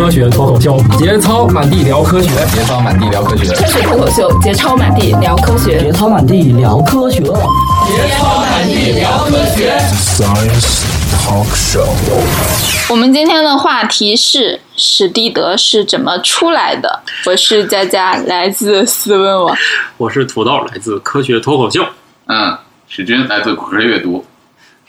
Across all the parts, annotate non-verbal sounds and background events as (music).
科学脱口秀，节操满地聊科学，节操满地聊科学，科学脱口秀，节操满地聊科学，节操满地聊科学，节操满地聊科学。Science Talk Show。我们今天的话题是史蒂德是怎么出来的？我是佳佳，来自思问网。我是土豆，来自科学脱口秀。嗯，史军来自果壳阅读。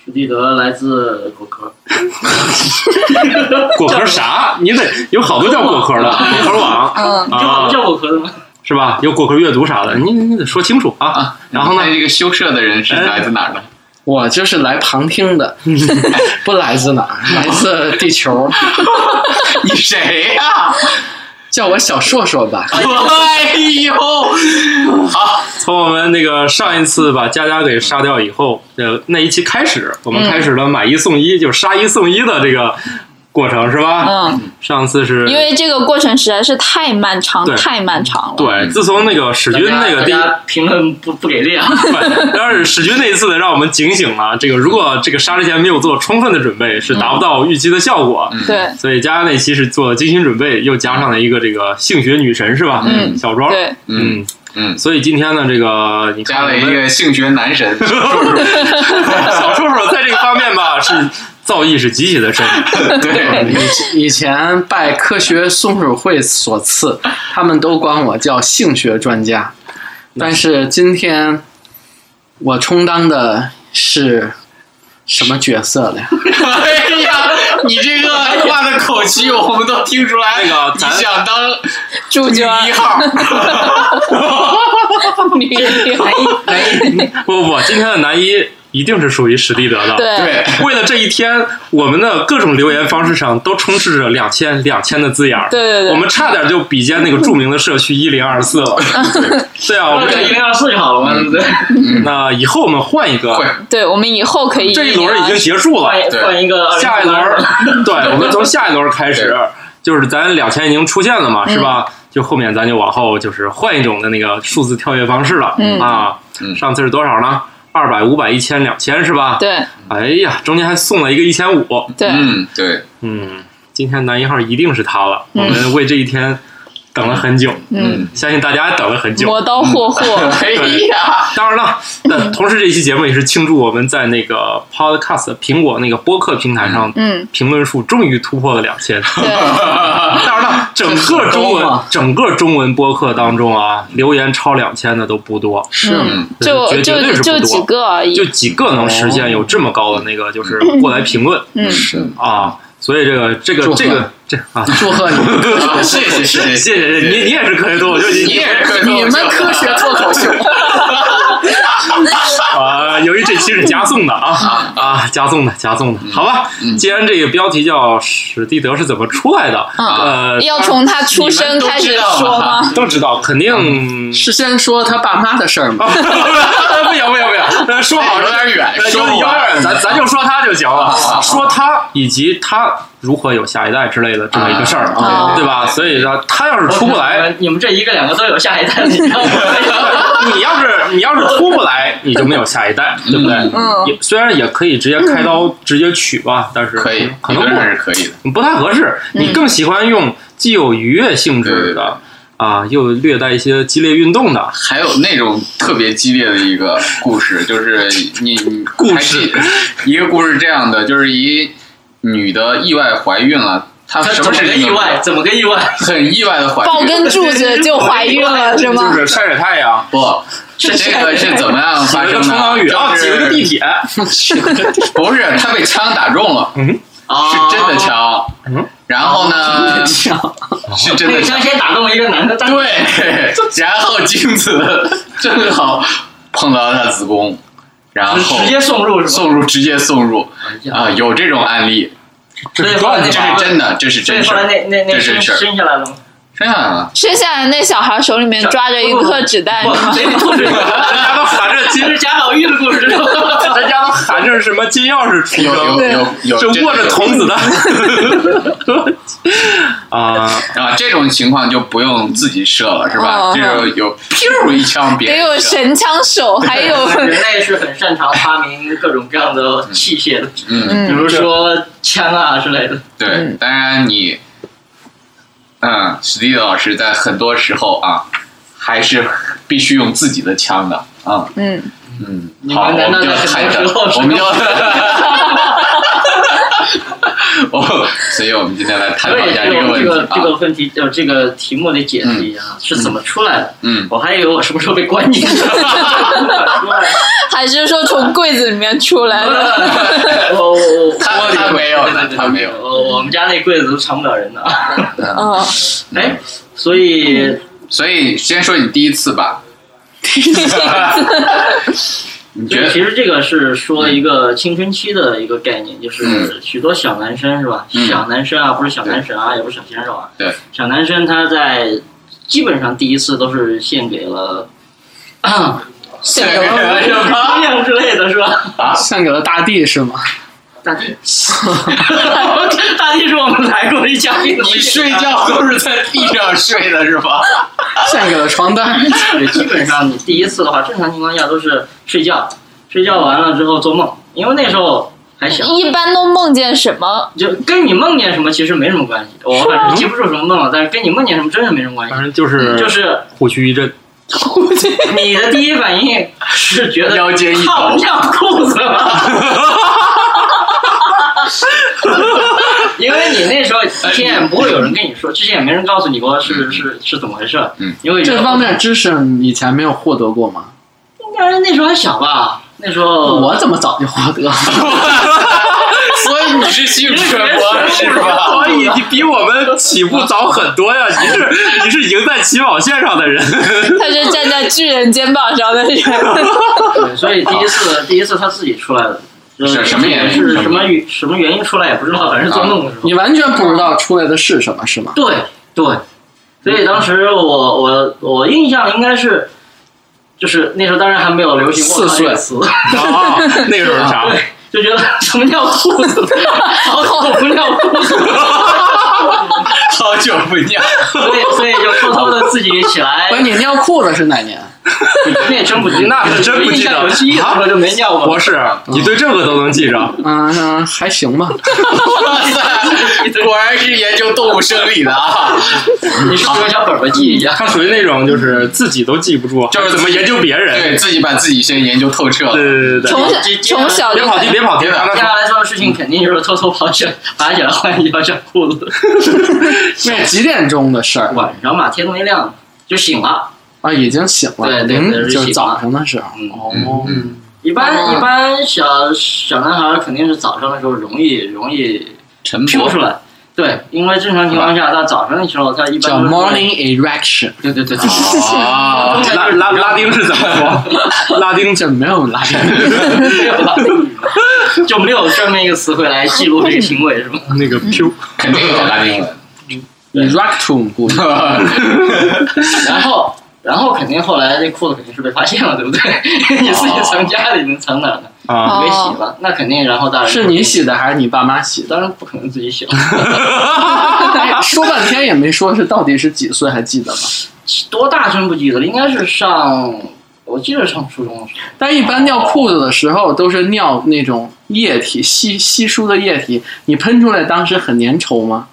史蒂德来自果壳，(laughs) 果壳啥？你得有好多叫果壳的，果壳网，嗯，啊，叫果壳的吗？是吧？有果壳阅读啥的，你你得说清楚啊。啊，然后呢这个修社的人是来自哪儿的？我就是来旁听的，(laughs) 不来自哪儿，来自地球。(laughs) 你谁呀？叫我小硕硕吧。(laughs) 哎呦，好，从我们那个上一次把佳佳给杀掉以后，呃，那一期开始，我们开始了买一送一，就是杀一送一的这个过程，是吧？嗯，上次是因为这个过程实在是太漫长，太漫长了。对，自从那个史军那个第一大。家评论不不给力啊！(laughs) 对，要是史军那一次呢，让我们警醒了。这个如果这个杀之前没有做充分的准备，是达不到预期的效果。对所以佳佳那期是做了精心准备，又加上了一个这个性学女神是吧？嗯小庄。对，嗯嗯，所以今天呢，这个你看加了一个性学男神，(laughs) 小叔叔在这个方面吧，是造诣是极其的深。(laughs) 对，以 (laughs) 以前拜科学松鼠会所赐，他们都管我叫性学专家，但是今天我充当的是什么角色呢？(laughs) 哎呀，你这个话的口气，我们都听出来。那个你想当主角 (laughs) 女一号？女一号，不不不，今天的男一一定是属于史蒂德的。对对，为了这一天，我们的各种留言方式上都充斥着两千两千的字眼儿。对对对我们差点就比肩那个著名的社区一零二四了。对啊，我们一零二四就好了嘛，对不对？那以后我们换一个，对，我们以后可以这一轮已经结束了，换一个下一轮儿，对，我们从下一轮开始，就是咱两千已经出现了嘛，嗯是吧？就后面咱就往后就是换一种的那个数字跳跃方式了嗯啊。嗯上次是多少呢？二百、五百、一千、两千是吧？。对哎呀，中间还送了一个一千五。对，嗯，对，嗯，今天男一号一定是他了，嗯我们为这一天等了很久，嗯，相信大家等了很久。磨刀霍霍，(laughs) 哎呀，当然了，那同时这期节目也是庆祝我们在那个 Podcast 苹果那个播客平台上，嗯，评论数终于突破了两千。对，(laughs) 当然了，整个中文整个中文播客当中啊，留言超两千的都不多，是就绝绝对不就是就几多，个而已。就，几个能实现有这么高的那个，就是过来评论。嗯，是，啊。所以这个这个这个这啊，祝贺你。(laughs) 谢谢谢谢谢谢。你，你也是科学脱口秀，你你也是科学你们科学脱口秀，(laughs) (laughs) 啊，由于这期是加送的啊啊，加送的加送的，好吧。既然这个标题叫史蒂德是怎么出来的，嗯。呃，要从他出生开始说吗？都知道，肯定是先说他爸妈的事儿吗？不行不行不行，呃说好有点远说有点远，咱咱就说他就行了，说他以及他如何有下一代之类的这么一个事儿，啊对吧？所以说他要是出不来，，你们这一个两个都有下一代，你知道吗？(laughs) 你要是你要是出不来，你就没有下一代，对不对？嗯也虽然也可以直接开刀直接取吧，但是可以，可能还是可以的。不太合适。你更喜欢用既有愉悦性质的啊，又略带一些激烈运动的，还有那种特别激烈的一个故事，就是你你故事一个故事这样的，就是一女的意外怀孕了，她怎么什么是个意外？怎么个意外？很意外的怀孕，抱根柱子就怀孕了是吗？就是晒晒太阳，不是这个是怎么样挤了个发生的？冲浪雨啊，就是挤了个地铁，(laughs) 不是，她被枪打中了，是真的枪，嗯，然后呢？枪，是真的枪。先打中了一个男的，但对，然后精子正好碰到他子宫，然后直接送入是吧？送入，直接送入啊，有这种案例，所以后来那这是真的，这是真事儿，那那那生这是事儿生下来了吗？生下来了。生下来那小孩手里面抓着一颗子弹不是吗？这个故事，人家都含着金这，是贾宝玉的故事，(laughs) 知道吗？人家都含着什么金钥匙出有有生，有有，就握着童子弹 (laughs) 啊，(laughs) 啊，这种情况就不用自己射了，是吧？哦这种有咻一枪，别得有神枪手，还有人类是很擅长发明各种各样的器械的，嗯，比嗯如说枪啊之类的。对嗯。当然你嗯，史蒂文老师在很多时候啊，还是必须用自己的枪的啊。嗯，嗯，好，我们难道们就在看着，很多时候我们就，(laughs) 哦，所以我们今天来探讨一下这这个问题个这个这啊。个问题呃这个题目得解释一下是怎么出来的。嗯，我还以为我什么时候被关进去了。(laughs) 还是说从柜子里面出来的？(laughs) 我我我他他没有的，他没有。我我们家那柜子都藏不了人的。哦，哎，所以所以先说你第一次吧。你觉得？其实这个是说一个青春期的一个概念，就是许多小男生是吧？嗯小男生啊，不是小男神啊，也不是小鲜肉啊。对，小男生他在基本上第一次都是献给了。(clears throat) 献给了什么姑娘之类的是吧？献给了大地是吗？大地，大地是我们来过的一嘉宾。你睡觉都是在地上睡的是吧？献给了床单。对，基本上你第一次的话，正常情况下都是睡觉，睡觉完了之后做梦，因为那时候还小，一般都梦见什么？就跟你梦见什么其实没什么关系。我反正记不住什么梦了，但是跟你梦见什么真的没什么关系反。正就是就是虎躯一震，你的第一反应是觉得腰间一抖靠，尿裤子了。(laughs) 因为你那时候之前也不会有人跟你说，(laughs) 之前也没人告诉你过是是是怎么回事。嗯，因为这方面知识你以前没有获得过吗？应该那时候还小吧，那时候我怎么早就获得了？(laughs) 所以你是幸存博士吧？所以你比我们起步早很多呀！你是你是赢在起跑线上的人，他是站在巨人肩膀上的人。对，所以第一次第一次他自己出来的，就是什么原因是什么原什么原因出来也不知道，反正做梦的时候。你完全不知道出来的是什么，是吗？对对，所以当时我我我印象应该是，就是那时候当然还没有流行“四我靠”这个岁词，啊，那个时候是啥？(laughs) 对，就觉得什么尿裤子，好久不尿裤子，好久不尿，(laughs) 所以所以就偷偷的自己起来不，是你尿裤子是哪年？(laughs) 那也真不记，那是真不记得记忆的时候就没尿过。博士，你对这个都能记着？嗯、(laughs) 嗯还行吧。哇塞，果然是研究动物生理的啊！(laughs) 你是不是有小本本记一下？他属于那种就是自己都记不住，就是怎么研究别人对？自己把自己先研究透彻了。对对对对从对，小从小就别跑题，别跑题，接下来做的事情肯定就是偷偷跑起来，爬起来换一条小裤子。那是几点钟的事儿晚上嘛，天都没亮就醒了。啊？已经醒了，对对零对是就是早上的时候。嗯哦，嗯一般、哦一般小小男孩肯定是早上的时候容易容易晨飘出来。对，因为正常情况下，到早上的时候，他一般叫 morning erection，对对对对，哦，(laughs) 拉拉拉丁是怎么说？(laughs) 拉丁这没有拉丁。没有拉丁语就没有专门一个词汇来记录这个行为，是吗？那个 Q (laughs) 肯定有拉丁文。erectum 然后，然后肯定后来这裤子肯定是被发现了，对不对？(laughs) 你自己藏家里能藏哪呢？啊，没洗了，那肯定，然后大人是你洗的还是你爸妈洗的？当然不可能自己洗了，哎 (laughs) 说半天也没说是到底是几岁，还记得吗？多大真不记得了，应该是上，我记得上初中的时候。但一般尿裤子的时候都是尿那种液体稀稀疏的液体，你喷出来当时很粘稠吗？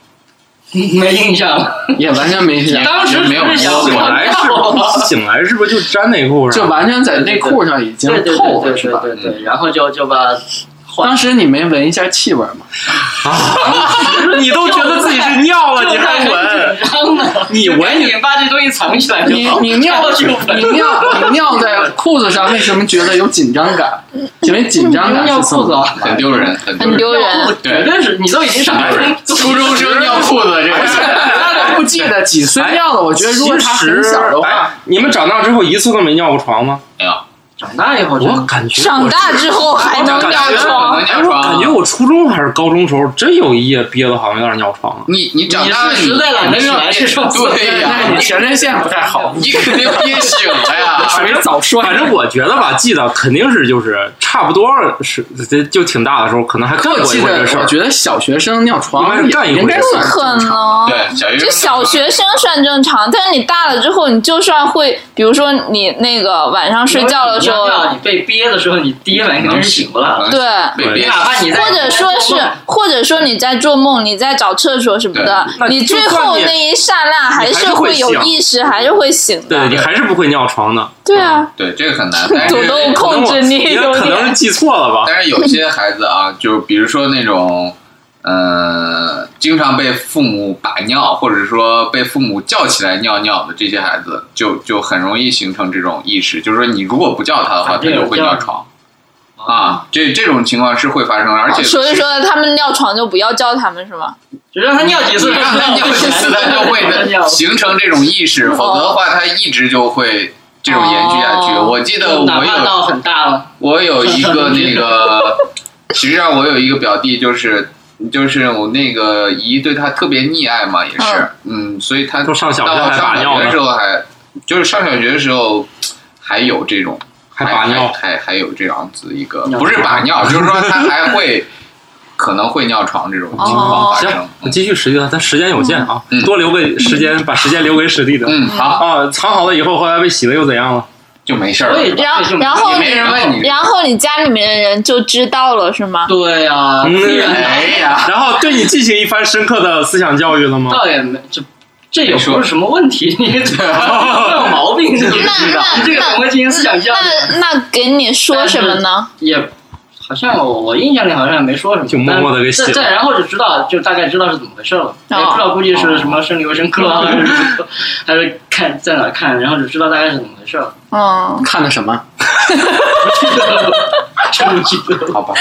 没印象了，也完全没印象，当时没有醒来是醒来是不是就粘内裤上？就完全在内裤上已经透了，是吧？对对对，然后就就把当时你没闻一下气味吗？你都觉得自己是尿了，你还闻？紧张呢，你闻你把这东西藏起来就好。你你尿就你尿你尿在裤子上，为什么觉得有紧张感？因为紧张感尿裤子啊，很丢人，很很丢人。对绝对是你都已经上初中初中生尿裤子，这个他都不记得几岁尿的。我觉得如果他很小的话，哎，你们长大之后一次都没尿过床吗？没有。长大以后就我感觉长大之后还能尿床，感觉我初中还是高中时候真有一夜憋的好像有点尿床了。你你长你大了，实在懒得起来对呀那，你前列腺不太好，你肯定憋醒了呀。(laughs) 属于早说。反正我觉得吧，记得肯定是就是差不多是就就挺大的时候，可能还干我记得过一回这事，儿。我觉得小学生尿床应该干一回应该不可。能。对，小学就小学生算正常，但是你大了之后，你就算会，比如说你那个晚上睡觉的时说尿尿你被憋的时候，你第一反应肯定是醒过来了。对。被憋你哪怕你在或者说是，或者说你在做梦，你在找厕所什么的，你最后那一刹那还是会有意识，还是会醒的。对你还是不会尿床的，对啊，对，这个很难。主动控制你可能是。记错了吧？但是有些孩子啊，就比如说那种，呃，经常被父母把尿，或者说被父母叫起来尿尿的这些孩子，就就很容易形成这种意识，就是说你如果不叫他的话，他就会尿床啊。这这种情况是会发生，而且所以说他们尿床就不要叫他们是吗？就让他尿几次，让他尿几次，他就会 (laughs) 形成这种意识，否则的话，他一直就会这种延续下去。哦我记得我有很大了，我有一个那个，(laughs) 实际上我有一个表弟，就是就是我那个姨对他特别溺爱嘛，也是，嗯，所以他都上小学的时候还就是上小学的时候还有这种还把尿还还还有这样子一个不是把 (laughs) 尿，就是说他还会可能会尿床这种情况发生行。，我继续实际，咱时间有限啊嗯，多留个时间，把时间留给史蒂德。嗯，好，啊，藏好了以后，后来被洗了又怎样了？就没事儿所以了。然后然后你然后你家里面的人就知道了是吗？对呀，嗯必然的哎呀，然后对你进行一番深刻的思想教育了吗？倒也没这。这也不是什么问题，你 (laughs) 这有毛病，你知道？这个怎么进行思想教育？那那给你说什么呢？也好像我我印象里好像也没说什么，就默默的给写了再然后就知道，就大概知道是怎么回事了。也不知道估计是什么生理卫生科啊，还是什么还是看在哪看，然后就知道大概是怎么回事了。哦，看的什么？(laughs) 真不记得了。好吧，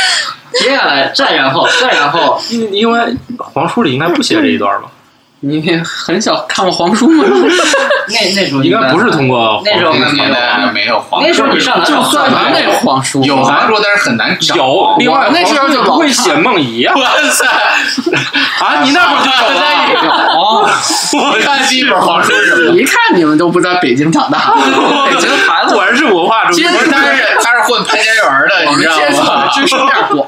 接下来再然后再然后，因因为黄书里应该不写这一段吧？你很小看过黄书吗？(laughs) 那那时候应该不是通过那时候那个没有年代还没有黄那时候你上哪就找算完那黄书，有黄书，但是很难找。有，另外那时候就不会老写梦遗啊！哇塞！啊，你那会儿就走了。(laughs) 哦，我看第一本黄书是什么？一看你们都不在北京长大，北京孩子果然是文化中不是，他是 (laughs) 他是混潘家园的，你知道接触的吗？知识面广。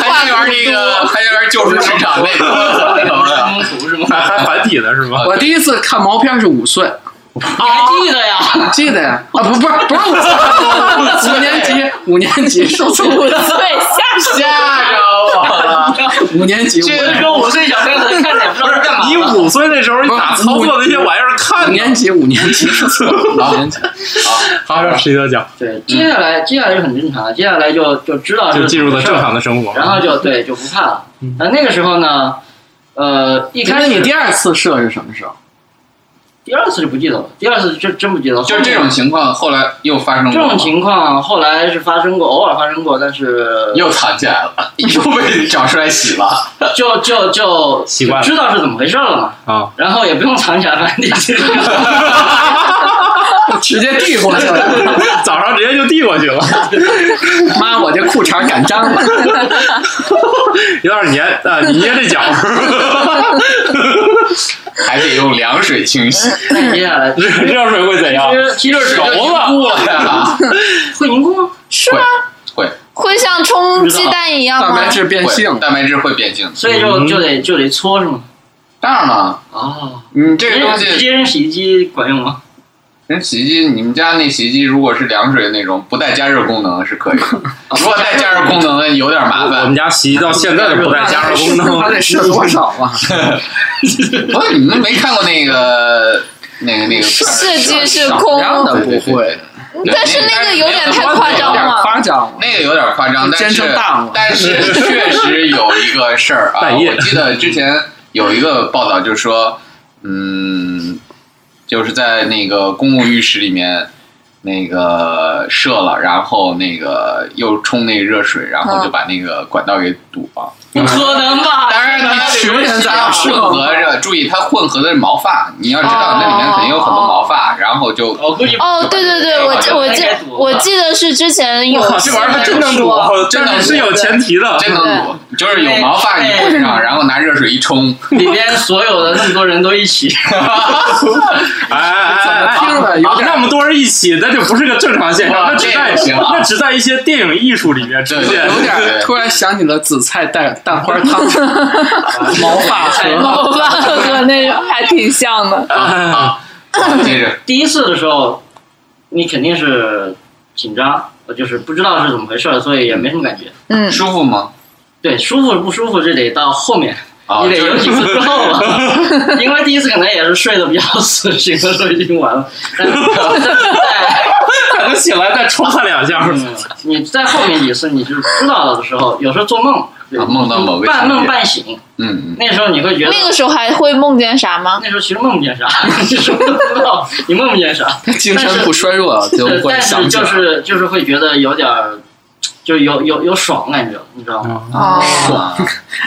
潘家园那个潘家园救赎市场那个那头的，风图是吗？还还繁体的是吗？我第一次看毛片是五岁，你还记得呀？记得呀？啊，不不是不是五岁，五年级五年级说错五了，岁下吓着我了。五年级五这年级说五岁小朋友可能看着也不知道是干嘛。你五岁那时候，你咋操作那些玩意儿看呢？五年级五年级说错了，五年级。好，让石头讲，对，接下来接下来就很正常，接下来就就知道是就进入了正常的，的生活。然后就对就不怕了。那那个时候呢，呃，一开始那你第二次射是什么时候？第二次就不记得了，第二次就真不记得了。就这种情况，后来又发生过，这种情况后来是发生过，偶尔发生过，但是又藏起来了，(laughs) 又被找出来洗了。就就就习惯了知道是怎么回事了嘛。啊，然后也不用藏起来，反正你 (laughs) (laughs) 直接递过去了。(laughs) 早上直接就递过去了，(laughs) 妈，我这裤衩敢粘了。有点黏啊！你捏这脚，还得用凉水清洗，那接下来热热水会怎样其？实其实熟了呀，会凝固吗？是吗？会会像冲鸡蛋一样吗？蛋白质变性，蛋白质会变性。所以就就得就得搓是吗？当然了，哦，你这个东西直西，接扔洗衣机管用吗？人洗衣机，你们家那洗衣机如果是凉水那种不带加热功能是可以的，(laughs) 如果带加热功能的有点麻烦我们。家洗衣机到现在都不带加热功能。它得设多少啊？不 (laughs) 是你们没看过那个那个那个设计是空，的不会，但是那个有点太夸张了。夸张。那个有点夸张，但是但是确实有一个事儿啊，我记得之前有一个报道，就是说，嗯，就是在那个公共浴室里面。那个射了，然后那个又冲那个热水，然后就把那个管道给堵了。不可能吧？当然，它里十面年咋混合着，注意它混合的是毛发，你要知道那里面肯定有很多毛发，然后就哦，对对对，我记我记我记得是之前有我靠，这玩意儿还真能堵说，，真的是是有前提的。真能堵，就是有毛发你混上，然后拿热水一冲，里边所有的那么多人都一起，(laughs) 哎哎哎那么多人一起，那就不是个正常现象，哇那只在那只在一些电影艺术里面出对现。有点 (laughs) 突然想起了紫菜蛋蛋花汤，(laughs) 毛发和毛发和那个还挺像的。哎啊，接着 (laughs) 第一次的时候，你肯定是紧张，呃就是不知道是怎么回事儿，所以也没什么感觉。嗯，舒服吗？对，舒服不舒服这得到后面，啊，你得有几次之后了，(laughs) 因为第一次可能也是睡得比较死，醒的时候已经完了。但是在可能醒来再冲他两下。嗯，你在后面几次你就是知道了的时候，有时候做梦，啊梦到某个半梦半醒，嗯嗯，那时候你会觉得那个时候还会梦见啥吗？那时候其实梦不见啥，你什么都不知道，你梦不见啥。精神不衰弱就，会但是就。是就是会觉得有点儿，就有有有爽感觉，你知道吗？哦，爽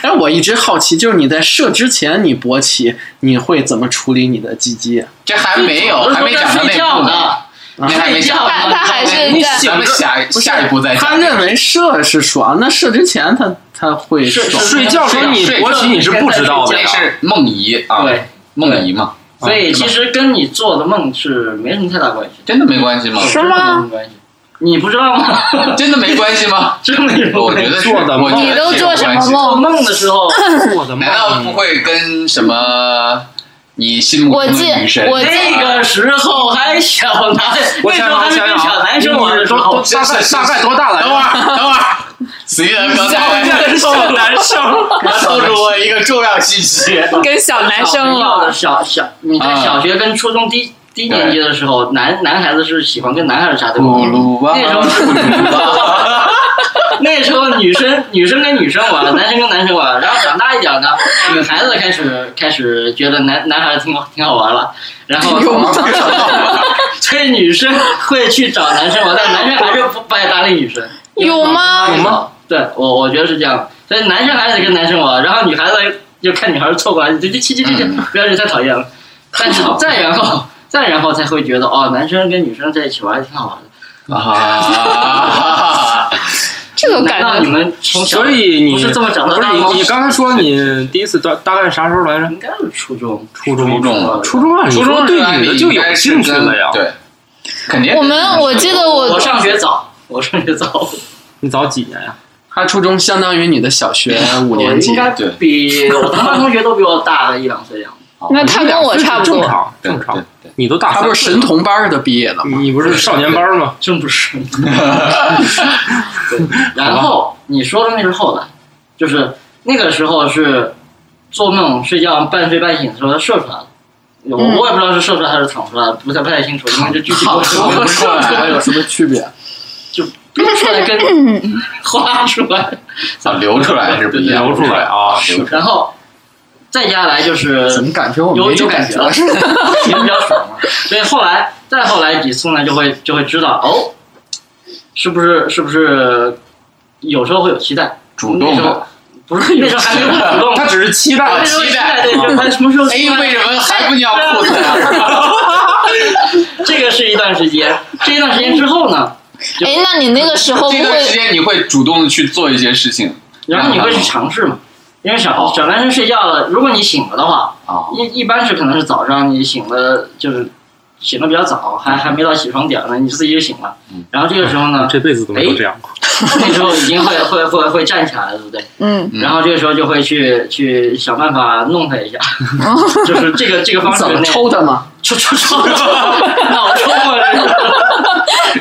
哎，我一直好奇，就是你在射之前你勃起，你会怎么处理你的鸡鸡？这还没有，还没讲到那睡觉步呢，呢，那还没讲。他他还是在咱们下下一步再讲。他认为射是爽，那射之前他他会是爽。睡觉时候你勃起你是不知道的呀。是梦遗啊，对，梦遗嘛，所以其实跟你做的梦是没什么太大关系，真的没关系吗？是吗么关系？你不知道吗？真的没关系吗？(laughs) 真没关系。我觉得是，做的你都做什么梦做梦？梦的时候，难道不会跟什么你心目我记中的女神？我记那个时候还小男，我那时候还没想跟小男生玩的时都候都，(laughs) 大概大概多大了？(laughs) 等会儿，等会儿，随着刚才小男生，透露我一个重要信息。跟小男生了，小小你在小学跟初中低低年级的时候，男男孩子是喜欢跟男孩子插队咕噜吧，那时候是 (laughs) (laughs) 那时候女生女生跟女生玩，男生跟男生玩，然后长大一点呢，女孩子开始开始觉得男男孩子挺好挺好玩了，然后所以女生会去找男生玩，但男生还是不不爱搭理女生。有吗有吗？对我我觉得是这样，所以男生还得跟男生玩，然后女孩子就看女孩子凑过来，就就去去去去，不要去太讨厌了。但是再然后再然后才会觉得哦，男生跟女生在一起玩还挺好玩的。啊，这个感觉。你们从小所以你不是这么长不是大的吗你你刚才说你第一次大大概啥时候来着？应该是初中，初中。初中初中啊，初中对女的就有兴趣了呀？对，肯定。我们我记得我我上学早，我上学早，你早几年呀？他初中相当于你的小学 (laughs) 五年级。应，该对。比我同班同学都比我大个一两岁样。子。那他跟我差不多，正常你都大他不是神童班的毕业的吗？你不是少年班吗？真不是。(laughs) 对，然后你说的那是后来，就是那个时候是做梦睡觉半睡半醒的时候，他射出来了。我嗯我也不知道是射出来还是淌出来，不太不太清楚，因为这具体过程我和射出来有什么区别？流 (laughs) 出来跟 (laughs) 花出来，啊，流出来是不一样，流出来啊流出来。然后再接下来就是怎么感觉我有没有感觉了，觉？也比较爽嘛。所以后来再后来几次呢，就会就会知道哦，是不是是不是有时候会有期待，主动不是那时候还没有主动，他只是期待期待对，就是他什么时候哎为什么还不尿裤子呀？(laughs) 这个是一段时间，这一段时间之后呢，就哎，那你那个时候这段时间你会主动的去做一些事情然后你会去尝试嘛。因为小小男生睡觉了，如果你醒了的话，啊？一一般是可能是早上你醒了，就是醒的比较早，还还没到起床点儿呢，你自己就醒了。然后这个时候呢，(laughs) 这辈子都没有这样过。那时候已经会会会会站起来了，对不对？嗯，嗯然后这个时候就会去去想办法弄他一下，(laughs) 就是这个这个方式怎么抽他吗？抽抽抽抽，脑抽了！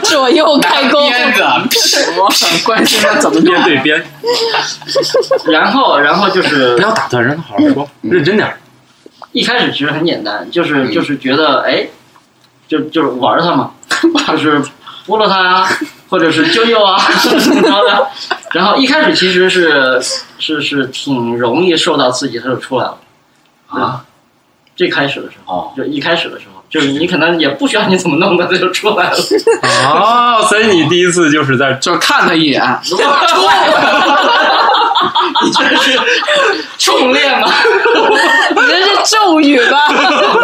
左右开弓，鞭子，我很 (laughs) 关心他怎么边弄。对边，然后然后就是不要打断，让他好好说，认真点。一开始其实很简单，就是嗯就是觉得哎，就就是玩他嘛，(laughs) 就是拨了他，或者是啾啾啊怎么着的。然后一开始其实是是是挺容易受到刺激，他就出来了。啊，最开始的时候，哦，就一开始的时候，就是你可能也不需要你怎么弄的，它就出来了。哦，所以你第一次就是在就是看他一眼，出 (laughs) 你这是重练吗？(laughs) 你这是咒语吧？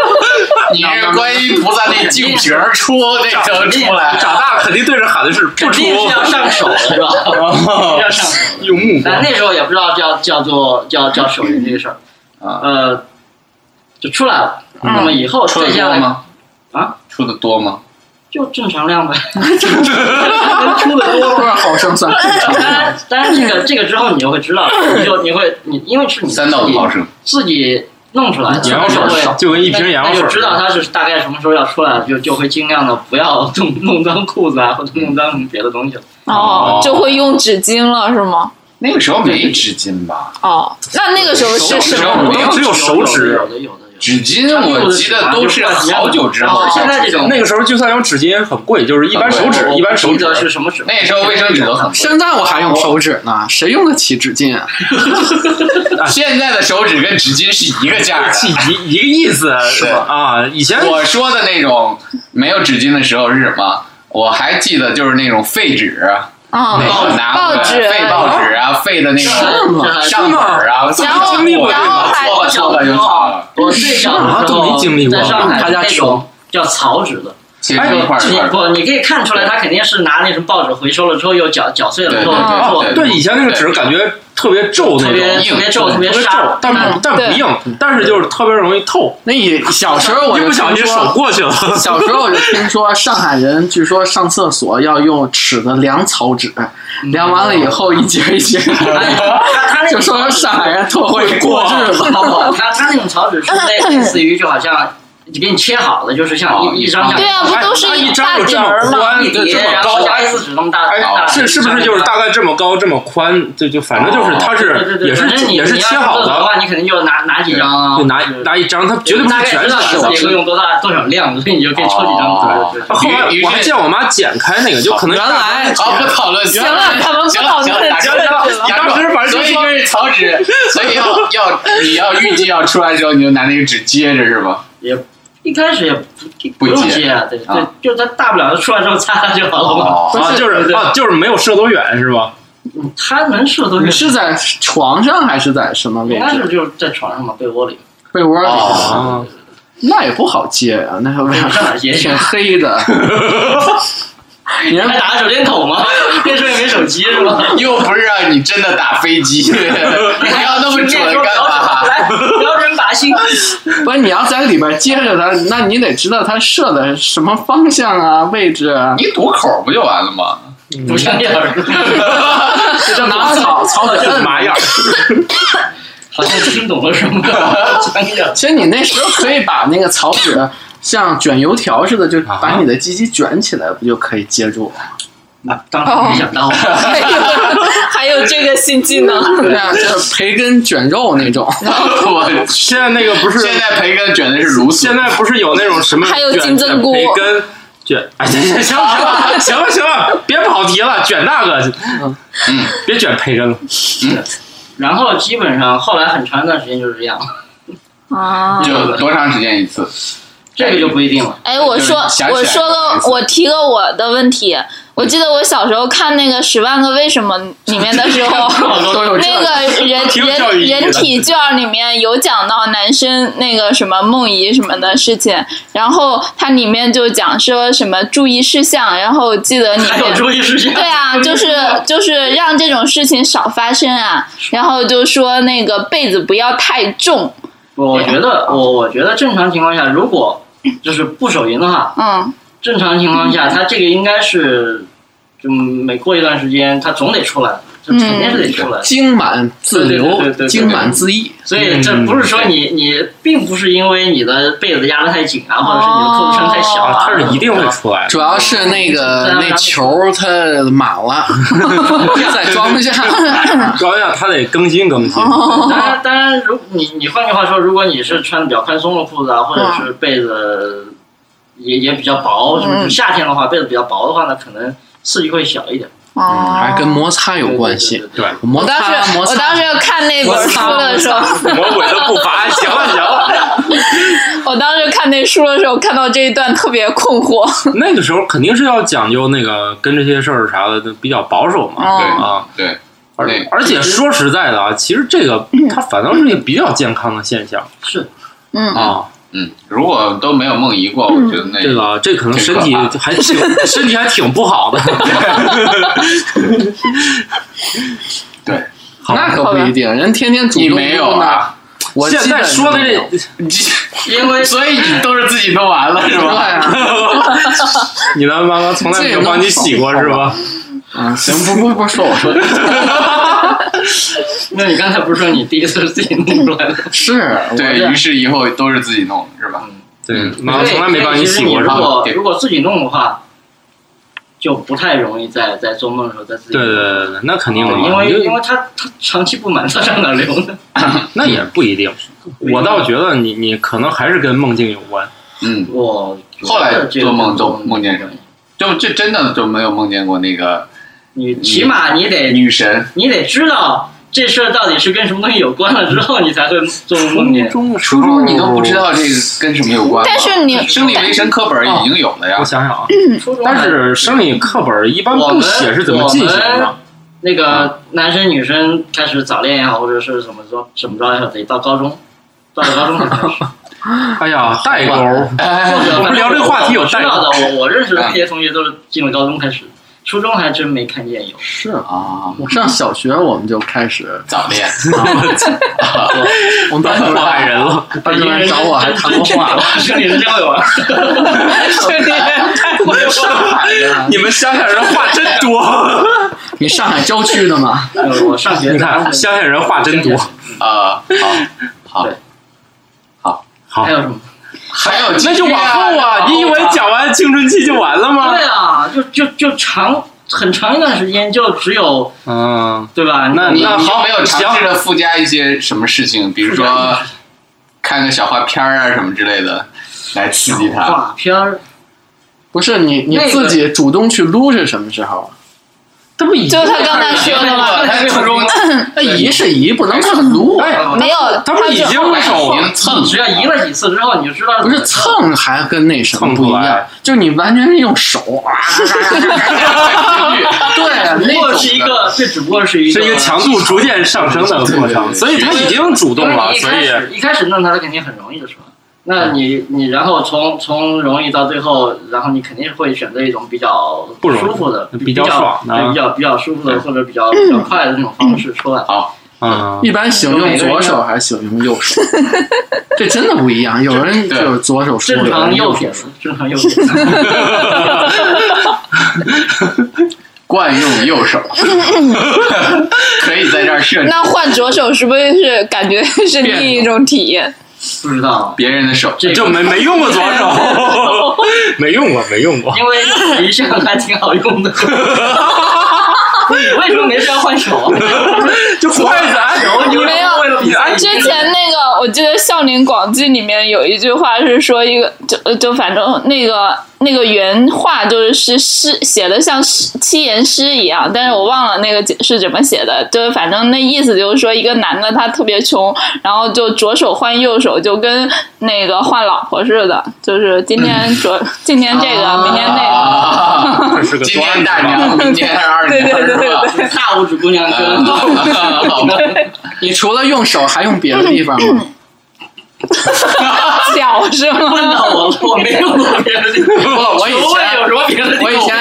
(laughs) 你是观音菩萨那净瓶儿出那个出来，长大肯定对着喊的是不出，要上手的，是吧？哦要上手。用目光。但那时候也不知道叫叫做叫叫手淫这个事儿，啊，呃，就出来了。那么以后出的再下来多吗？啊，出的多吗？就正常量呗，出的多多少毫升算正常当然的？，当然，这个 (laughs) 这个之后你就会知道，你就你会你因为是你三到自己五毫升，自己弄出来的，眼药就会水就跟一瓶眼药水那就知道它是大概什么时候要出来，就就会尽量的不要弄弄脏裤子啊，或者弄脏别的东西了。哦，就会用纸巾了是吗？那个时候没纸巾吧？哦，那那个时候是什么？都只有手指有的有的。纸巾我记得都是好久之后。现在这种那个时候就算有纸巾很贵，就是一般手纸，一般手指是什么纸？那时候卫生纸都很贵。现在我还用手纸呢，(laughs) 谁用得起纸巾啊？(laughs) 现在的手纸跟纸巾是一个价是一一个意思，是啊。以前我说的那种没有纸巾的时候是什么？我还记得就是那种废纸。啊，那个拿报纸、废报纸啊，废的那个上本啊，然后然后还错了就好了。我最小的时候在上海那种叫草纸的。哎，你不，你可以看出来，他肯定是拿那什么报纸回收了之后又搅搅碎了之后做。对，以前那个纸感觉特别皱特别，特别皱，特别皱，但但不硬，但是就是特别容易透。那你小时候我一不小心手过去了。(laughs) 小时候我就听说上海人据说上厕所要用尺子量草纸，量完了以后一节一节，就说上海人特会过日子。他他那种草纸是类类似于就好像。就给你切好了，就是像一一张像对啊，不都是一张有这么宽，这么高，像 A 四纸那么大，是是不是就是大概这么高这么宽？就就反正就是它是也是也是切好的话，你肯定就拿拿几张啊，就拿拿一张，它绝对不是全是。自己会用多大多少量，所以你就可以抽几张。后来我还见我妈剪开那个，就可能原来好不讨论行了，他们不讨论行了行了，当时反正所以就是草纸，所以要要你要预计要出来之后，你就拿那个纸接着是吧？也。一开始也不不用接，对对，就他大不了出来之后擦擦就好了嘛。啊，就是啊，就是没有射多远是吧？他，能射多远？你是在床上还是在什么位置？应该是就是在床上嘛，被窝里。被窝里啊，那也不好接啊，那上哪接？(laughs) 挺黑的。你 (laughs) 还打手电筒吗？那时候也没手机是吧？又不是让你真的打飞机，(laughs) 你要那么准干嘛？来，标准靶心。(laughs) 不是你要在里边接着它，那你得知道它射的什么方向啊、位置啊。你堵口不就完了吗？不像样儿，(laughs) 就拿草草纸是嘛样？好像听懂了什么？(laughs) 其实你那时候可以把那个草纸。像卷油条似的，就把你的鸡鸡卷起来，不就可以接住？那当然没想到，(laughs) 还有这个新技能。对啊，(laughs) 就是培根卷肉那种。(laughs) 我现在那个不是，现在培根卷的是如此。现在不是有那种什么？还有金针菇。培根卷，哎，行行行了，行了行了，别跑题了，卷那个，嗯，别卷培根了。嗯，然后基本上后来很长一段时间就是这样。啊。就多长时间一次？这个就不一定了。哎，我说，我说个，我提个我的问题。我记得我小时候看那个《十万个为什么》里面的时候，(laughs) 那个人人人体卷里面有讲到男生那个什么梦遗什么的事情，然后它里面就讲说什么注意事项，然后记得里面注意事项，对啊，就是 (laughs) 就是让这种事情少发生啊，然后就说那个被子不要太重。我觉得，我我觉得正常情况下，如果就是不手淫的话，嗯，正常情况下，它这个应该是，就每过一段时间，它总得出来，就肯定是得出来，精满自流，精满自溢。所以这不是说你你并不是因为你的被子压得太紧啊，或者是你的裤子穿太小啊，它是一定会出来。主要是那个那球它满了，(laughs) 再装不下，装不下它得更新更新。当然当然，如你你换句话说，如果你是穿的比较宽松的裤子啊，或者是被子也也比较薄，夏天的话被子比较薄的话呢，可能刺激会小一点。哦，还跟摩擦有关系。对，我当时我当时看那本书的时候，(laughs) 魔鬼的步伐，行了行了。我当时看那书的时候，看到这一段特别困惑。那个时候肯定是要讲究那个跟这些事儿啥的比较保守嘛，对啊，对。而而且说实在的啊，其实这个它反倒是一个比较健康的现象。是，嗯啊。嗯，如果都没有梦遗过，我觉得那这个这可能身体还挺 (laughs) 身体还挺不好的。(laughs) 对，那可不一定，人天天煮你没有啊？我现在说的这，因为 (laughs) 所以你都是自己弄完了是吧？你的妈妈从来没有帮你洗过是吧？啊，行，不不不说我说。(laughs) 那你刚才不是说你第一次是自己弄出来的？(laughs) 是，对于是以后都是自己弄，是吧？对，妈妈从来没帮你洗过，如是吧？果如果自己弄的话，就不太容易在在做梦的时候在自己对对对对，那肯定的，因为因为他他长期不满，他上哪流呢？那也不一定，我倒觉得你你可能还是跟梦境有关。嗯，我后来做梦都梦见什么？就就真的就没有梦见过那个。你起码你得女神，你得知道这事儿到底是跟什么东西有关了之后，你才会做梦见。初中初中你都不知道这个跟什么有关。但是你生理卫生课本已经有了呀。我想想啊，但是生理课本一般不写是怎么进行的。那个男生女生开始早恋也好，或者是怎么着怎么着也好，得到高中，到了高中才开始。(laughs) 哎呀，代沟！我们聊这个话题有代沟的，我我认识的那些同学都是进了高中开始。初中还真没看见有，是啊，我上小学我们就开始早恋，(laughs) 我们班主任害人了，班主任找我还谈过话了，生理人交友啊，生理人太会了，你们乡下人话真多，你上海郊区的吗？我上学，你看乡下人话真多。啊，好，好，好，好，还有什么？还有那就往后啊！你以为讲完青春期就完了吗？对啊，就就就长很长一段时间就只有嗯，对吧？那你那好没有尝试着附加一些什么事情，比如说看个小画片啊什么之类的，来刺激他。画片儿不是你你自己主动去撸是什么时候？这不已就他刚才说的吗？他初中 (laughs) 那移是移，不能算撸。哎，没有，他不已经手已经蹭，只要移了几次之后，你就知道不是蹭，还跟那什么不一样，就你完全是用手啊。对，不过是一个，这只不过是一个是一个强度逐渐上升的过程，所以他已经主动了，所以一开始弄他，他肯定很容易的是吧？那你你然后从从容易到最后，然后你肯定会选择一种比较不舒服的、比较爽的、比较比较舒服的或者比较比较快的那种方式出来。好，嗯，一般喜欢用左手还是喜欢用右手？(laughs) 这真的不一样，有人就是左手输，正常右撇子，正常右撇子。惯用右手，(laughs) 可以在这儿设置。那换左手是不是感觉是另一种体验？不知道别人的手，就没 (laughs) 没用过左手，(laughs) 没用过，没用过。因为一向还挺好用的。你 (laughs) 为什么没事要换手？就换咱手，你没有。之前那个，我记得《笑林广记》里面有一句话是说，一个就就反正那个那个原话就是是诗写的像诗七言诗一样，但是我忘了那个是怎么写的。就是反正那意思就是说，一个男的他特别穷，然后就左手换右手，就跟那个换老婆似的，就是今天左 (laughs) 今天这个，明天那个。这是个今天 (laughs) 大娘，明天二娘，对对对对对，大拇指姑娘跟。你除了用手还用别的地方吗？(laughs) 脚是吗？(laughs) 问到我了，我没有过别的地方。(laughs) 我我以前有什么别的地方？我以前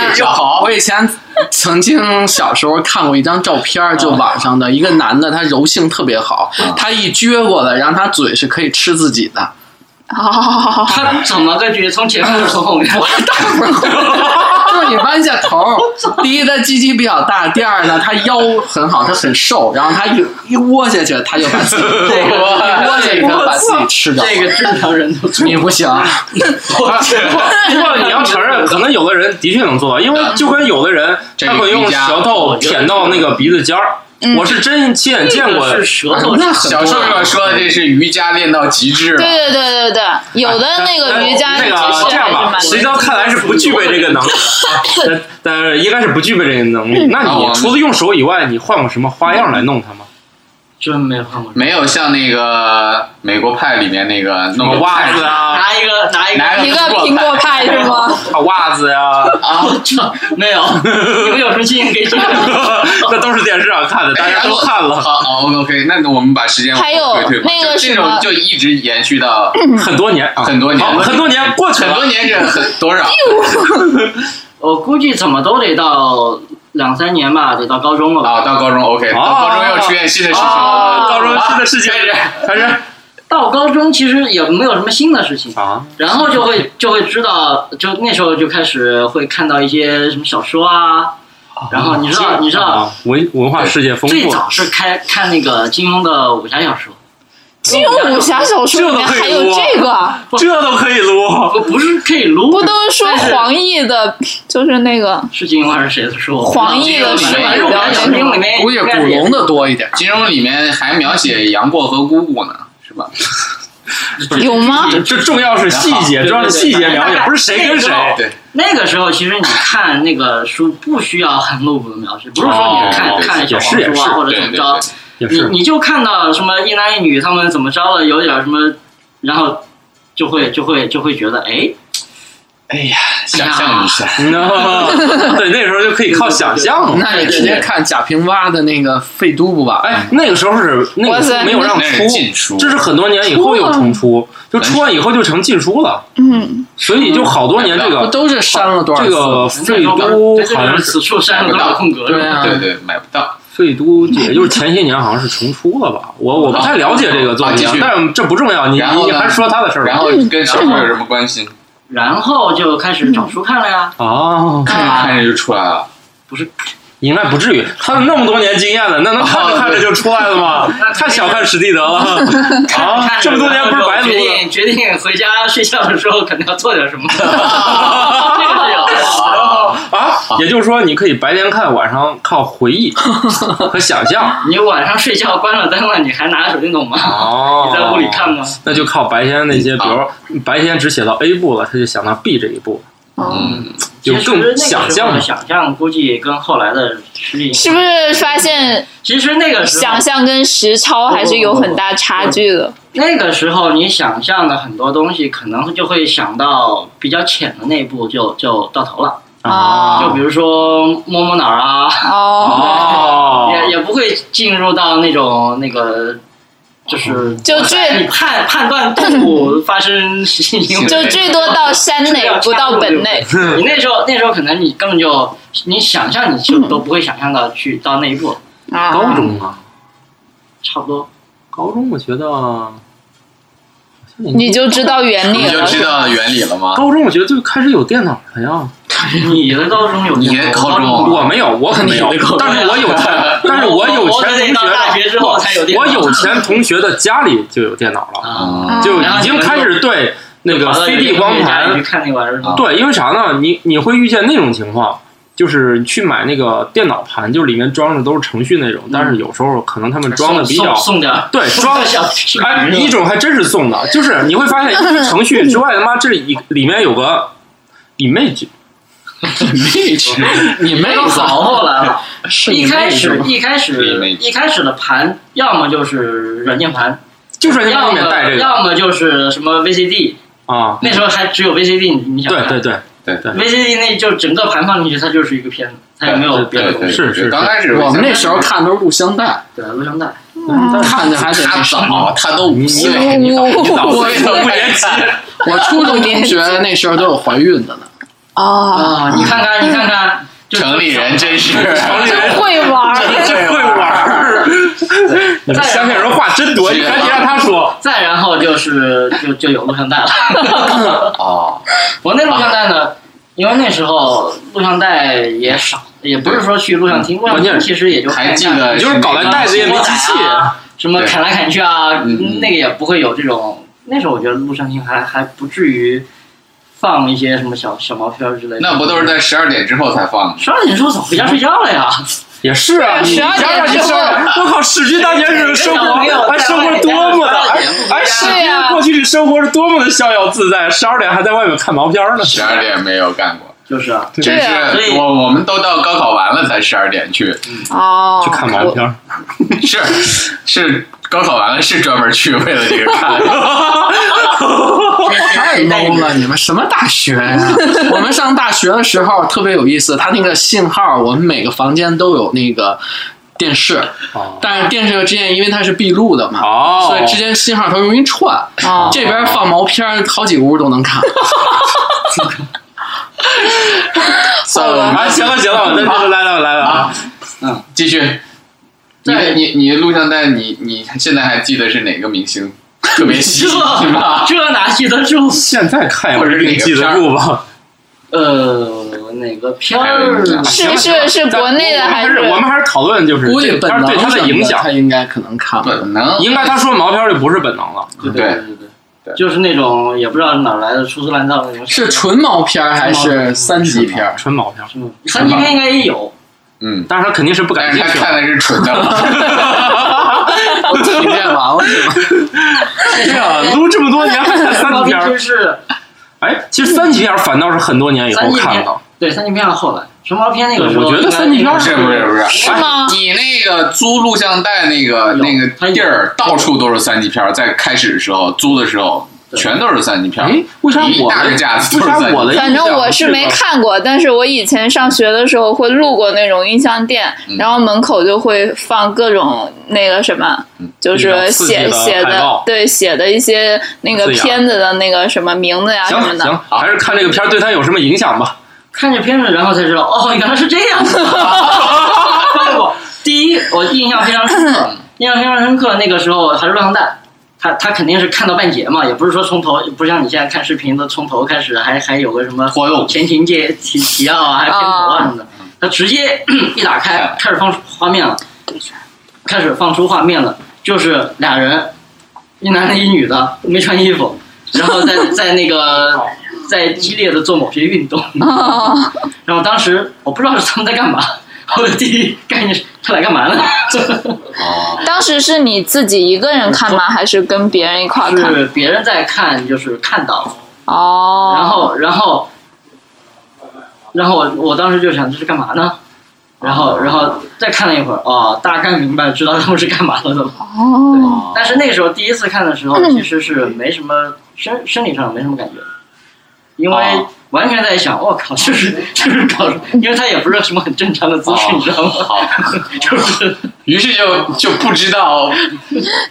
我以前曾经小时候看过一张照片，就网上的一个男的，他柔性特别好，他一撅过来，然后他嘴是可以吃自己的。他怎么个举？从前面还是从后面？我大伙就是你弯下头，第一他鸡鸡比较大，第二呢他腰很好，他很瘦，然后他一一窝下去，他就把自己一窝下去把自己吃掉。这个正常人都你不行。不过你要承认，可能有的人的确能做到，因为就跟有的人他会用舌头舔到那个鼻子尖儿。我是真亲眼见过的，是舌头。小瘦瘦说的这是瑜伽练到极致。对对对对对，有的那个瑜伽那个这样吧，实际上看来是不具备这个能力，(laughs) 但但是应该是不具备这个能力。那你除了用手以外，你换过什么花样来弄它吗？真没有看过。没有像那个美国派里面那个弄袜子啊，拿一个拿一个拿一个苹果派是吗？(laughs) 袜子呀啊，没有，你们有什么经验可以讲？(laughs) 那都是电视上看的，大家都看了。好，OK，那我们把时间还有那个这种就一直延续到很多年，很多年，很多年过去很多年是很多少？(laughs) 我估计怎么都得到。两三年吧，得到高中了。吧？啊，到高中 OK，到高中又出现新的事情了。高中新的事情。开始，到高中其实也没有什么新的事情。啊，然后就会就会知道，就那时候就开始会看到一些什么小说啊，然后你知道你知道啊。文文化世界丰富，最早是开看那个金庸的武侠小说，金庸武侠小说里面还有这个，这都可以撸，不不是可以撸，不都是说黄奕的，就是那个是金庸还是谁的书？黄奕的是水反正武侠里面估计古龙的多一点。金庸里面还描写杨过和姑姑呢，是吧？(laughs) 有吗？这这重要是细节，重要是细节描写，不是谁跟谁。对，那个时候其实你看那个书不需要很露骨的描写，不是说你看哦看小也是也是黄书啊或者怎么着，你你就看到什么一男一女他们怎么着了，有点什么，然后就会就会就会觉得哎，哎呀，想象一下，(laughs) (laughs) 对，那时候就可以靠想象了。(laughs) 那你直接看贾平凹的那个《废都》不吧？哎，那个时候是那个书没有让出，书，这是很多年以后又重出，就出完以后就成禁书了，嗯，所以就好多年这不个都是删了多少这？个废都好像是此处删了多少空格？对啊对对，买不到。废都，也就是前些年好像是重出了吧？我我不太了解这个作品但是这不重要，你你还是说他的事儿吧。然后跟小说有什么关系？然后就开始找书看了呀。哦，看着看着就出来了。应该不至于，他有那么多年经验了，那能看着看着就出来了吗？太小看史蒂德了啊！这么多年不是白读决了？定决定回家睡觉的时候肯定要做点什么。(laughs) 这个是有的。啊，也就是说，你可以白天看，晚上靠回忆 (laughs) 和想象。你晚上睡觉关了灯了，你还拿着手电筒吗？哦，你在屋里看吗？那就靠白天那些，比如白天只写到 A 部了，他就想到 B 这一步，嗯，就其实那更个时候想象。的想象估计跟后来的实力是不是发现其实那个时候想象跟实操还是有很大差距的？那个时候你想象的很多东西，可能就会想到比较浅的那一步就就到头了。啊就比如说摸摸哪儿啊，(laughs) 哦，哦，也也不会进入到那种那个。就是就最你判判断动物发生行为，就最多到山内，不到本内。你那时候那时候可能你根本就你想象你就都不会想象到去到那一步，啊高中啊，差不多。高中我觉得，你就知道原理了你就了。知道原理了吗？高中我觉得就开始有电脑了呀。(laughs) 你的高中有你的高中我没有，我可没有但是我有前，(laughs) 但是我有钱同得到大学学之后才有电脑我有钱同学的家里就有电脑了，啊，就已经开始对那个 CD 光盘看那玩意儿？对，因为啥呢？你你会遇见那种情况，就是去买那个电脑盘，就是里面装的都是程序那种，但是有时候可能他们装的比较对装小哎，一种还真是送的，就是你会发现一程序之外，他妈这里里面有个 image，你 (laughs) 妹那个子。好后来了。是一开始一开始一开始的盘，要么就是软件盘，就是里要么面带这个。要么就是什么 VCD，啊，那时候还只有 VCD，你你想对对对。对对，VCD 那就整个盘放进去，它就是一个片子，它也没有别的东西。对对对，是是刚开始我们那时候看都是录像带，对，录像带。嗯看着还得早，他都五你岁，你早你早我岁数不年轻，我初中同学那时候都有怀孕的呢。啊，啊，你看看，你看看，城里人真是城里人会玩儿。真会玩儿。你 (laughs) 们乡下人话真多，你赶紧让他说。再然后就是就就有录像带了。(laughs) 哦，我那录像带呢，因为那时候录像带也少，也不是说去录像厅，录像厅关键其实也就还记得你就是搞来袋子也没机器，什么砍来砍去啊，那个也不会有这种。那时候我觉得录像厅还还不至于放一些什么小小毛片儿之类的。那不都是在十二点之后才放的？十二点之后早回家睡觉了呀？也是啊，你12点之后说，我靠，史军大学是生活，哎，生活多么的，哎，哎，史对军呀过去的生活是多么的逍遥自在，十二点还在外面看毛片呢。十二点没有干过，就是啊，只对啊所以是我我们都到高考完了才十二点去，哦，去看毛片儿，(laughs) 是是高考完了是专门去为了这个看。(laughs) 太 low 了！(laughs) 你们什么大学呀、我们上大学的时候特别有意思，它那个信号，我们每个房间都有那个电视，哦。但是电视之间因为它是闭路的嘛，哦。所以之间信号它容易串。哦。这边放毛片儿，好几屋都能看。(laughs) 算了，啊，行了行了，那就来了来了啊，继续。你的你你的录像带，你你现在还记得是哪个明星特别吸引你吗？这哪记得住？现在看也不一定记得住吧？呃，哪个片儿？是是是国内的还是？我们还是讨论就是估计本能对他的影响，他应该可能看本能。应该他说毛片就不是本能了，对对对对，就是那种也不知道哪来的粗制滥造的那种。是纯毛片还是三级片？纯毛片，三级片应该也有。嗯，但是他肯定是不感兴趣。他看的是纯的。(laughs) 我体验完了是吗？是啊，录这么多年还看三级片？是。哎，其实三级片反倒是很多年以后看的。对，三级片后来纯毛片那个时候，我觉得三级片是不是不是是吗？你那个租录像带那个那个地儿，到处都是三级片，在开始的时候租的时候。全都是三级片，哎，为啥我的架子都是三级？反正我是没看过，但是我以前上学的时候会路过那种音像店，然后门口就会放各种那个什么，就是写写的，对，写的一些那个片子的那个什么名字呀什么的。行，还是看这个片对他有什么影响吧。看着片子，然后才知道，哦，原来是这样。不，第一，我印象非常深刻，印象非常深刻，那个时候还是录像带。他他肯定是看到半截嘛，也不是说从头，不像你现在看视频的从头开始，还还有个什么前情介提提要啊，还片头啊什么的。他直接 (clears throat) 一打开，开始放画面了，开始放出画面了，就是俩人，一男的，一女的，没穿衣服，然后在在那个在激烈的做某些运动。(laughs) (laughs) 然后当时我不知道是他们在干嘛。(laughs) 我的第一概念是他来干嘛呢？当时是你自己一个人看吗？还是跟别人一块看？是别人在看，就是看到了。哦。然后，然后，然后我我当时就想这是干嘛呢？然后，然后再看了一会儿，哦，大概明白知道他们是干嘛的了。哦。对。但是那时候第一次看的时候，其实是没什么生生理上没什么感觉，因为。完全在想，我靠，(laughs) 就是就是搞，因为他也不是什么很正常的姿势，你知道吗？好，(laughs) 就是，(laughs) 于是就就不知道，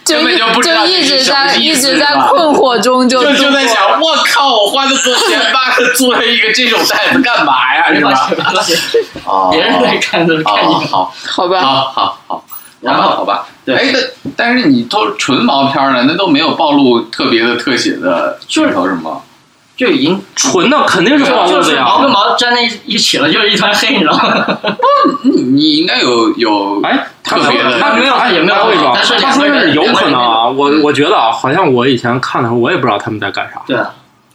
根本就不知道一直在一直在困惑中，就就在想，我靠，我花那么多钱八个租了一个这种袋子干嘛呀？是吧？哦，别人在看都是看你，好，好吧，好好好，然后好吧，对，哎，但但是你都纯毛片了，那都没有暴露特别的特写的镜头什么？就已经纯的肯定是暴露的呀，毛跟毛粘在一起了，就是一团黑，你知道吗？(laughs) 不，你你应该有有哎特别的，他没有，他也没有伪装，他说是有可能啊，我我觉得啊，好像我以前看的时候，我也不知道他们在干啥。对，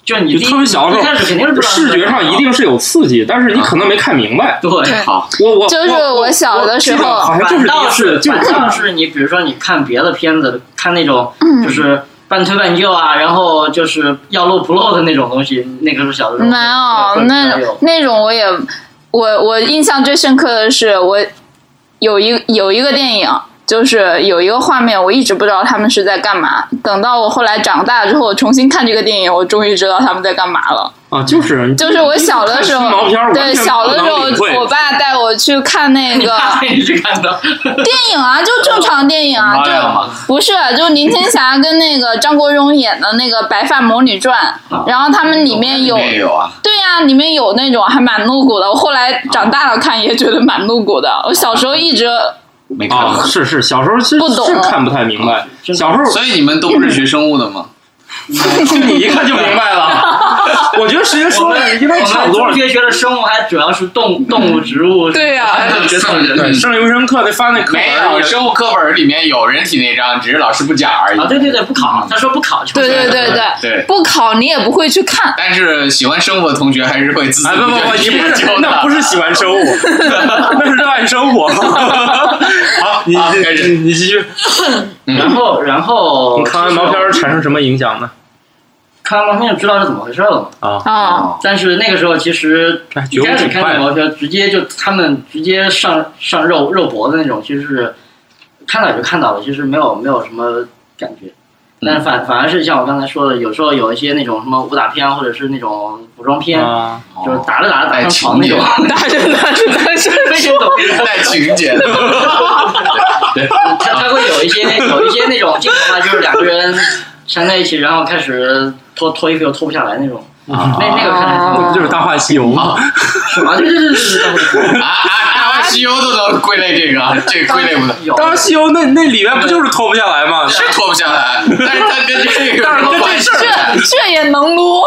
就你特别小的时候，视觉上一定是有刺激，但是你可能没看明白。对，好，我我就是我小的时候，好像就是就是就像是你比如说你看别的片子，看那种就是。半推半就啊，然后就是要露不露的那种东西，那个是小的时候。没有，那那种我也，我我印象最深刻的是，我有一有一个电影。就是有一个画面，我一直不知道他们是在干嘛。等到我后来长大之后，重新看这个电影，我终于知道他们在干嘛了。啊，就是就是我小的时候，对小的时候，我爸带我去看那 (laughs) 个电影啊，就正常电影啊，就不是就林青霞跟那个张国荣演的那个《白发魔女传》，然后他们里面有对呀，里面有那种还蛮露骨的。我后来长大了看也觉得蛮露骨的。我小时候一直。没看过，是是，小时候是是看不太明白。小时候，所以你们都不是学生物的吗？你一看就明白了。我觉得时间说的应该差不多。中学学的生物还主要是动动物、植物。对呀，对，生理卫生课得发那课本。没有，生物课本里面有人体那章，只是老师不讲而已。啊，对对对，不考，他说不考。对对对对对，不考你也不会去看。但是喜欢生物的同学还是会自己不不不，你不是那不是喜欢生物，(laughs) 那是热爱生活。(laughs) 好，你你你继续。(laughs) 然后然后，你看完毛片产生什么影响呢？看完毛片就知道是怎么回事了嘛。啊！但是那个时候其实一开始看毛片，直接就他们直接上上肉肉搏的那种，其实是看到就看到了，其实没有没有什么感觉。但是反反而是像我刚才说的，有时候有一些那种什么武打片或者是那种古装片，就是打着打着打上床那种，(laughs) 打着打着打着非常懂带情节的。(laughs) 对，他他会有一些有一些那种镜头啊，就是两个人。缠在一起，然后开始脱脱衣服又脱不下来那种，那那个看起来不就是《大话西游》吗？是吗？对对对对啊啊！《大话西游》都能归类这个，(laughs) 这归类不能。《大话西游》那那里面不就是脱不下来吗？是脱不下来，但是他跟这个，但是跟这事这这也能撸？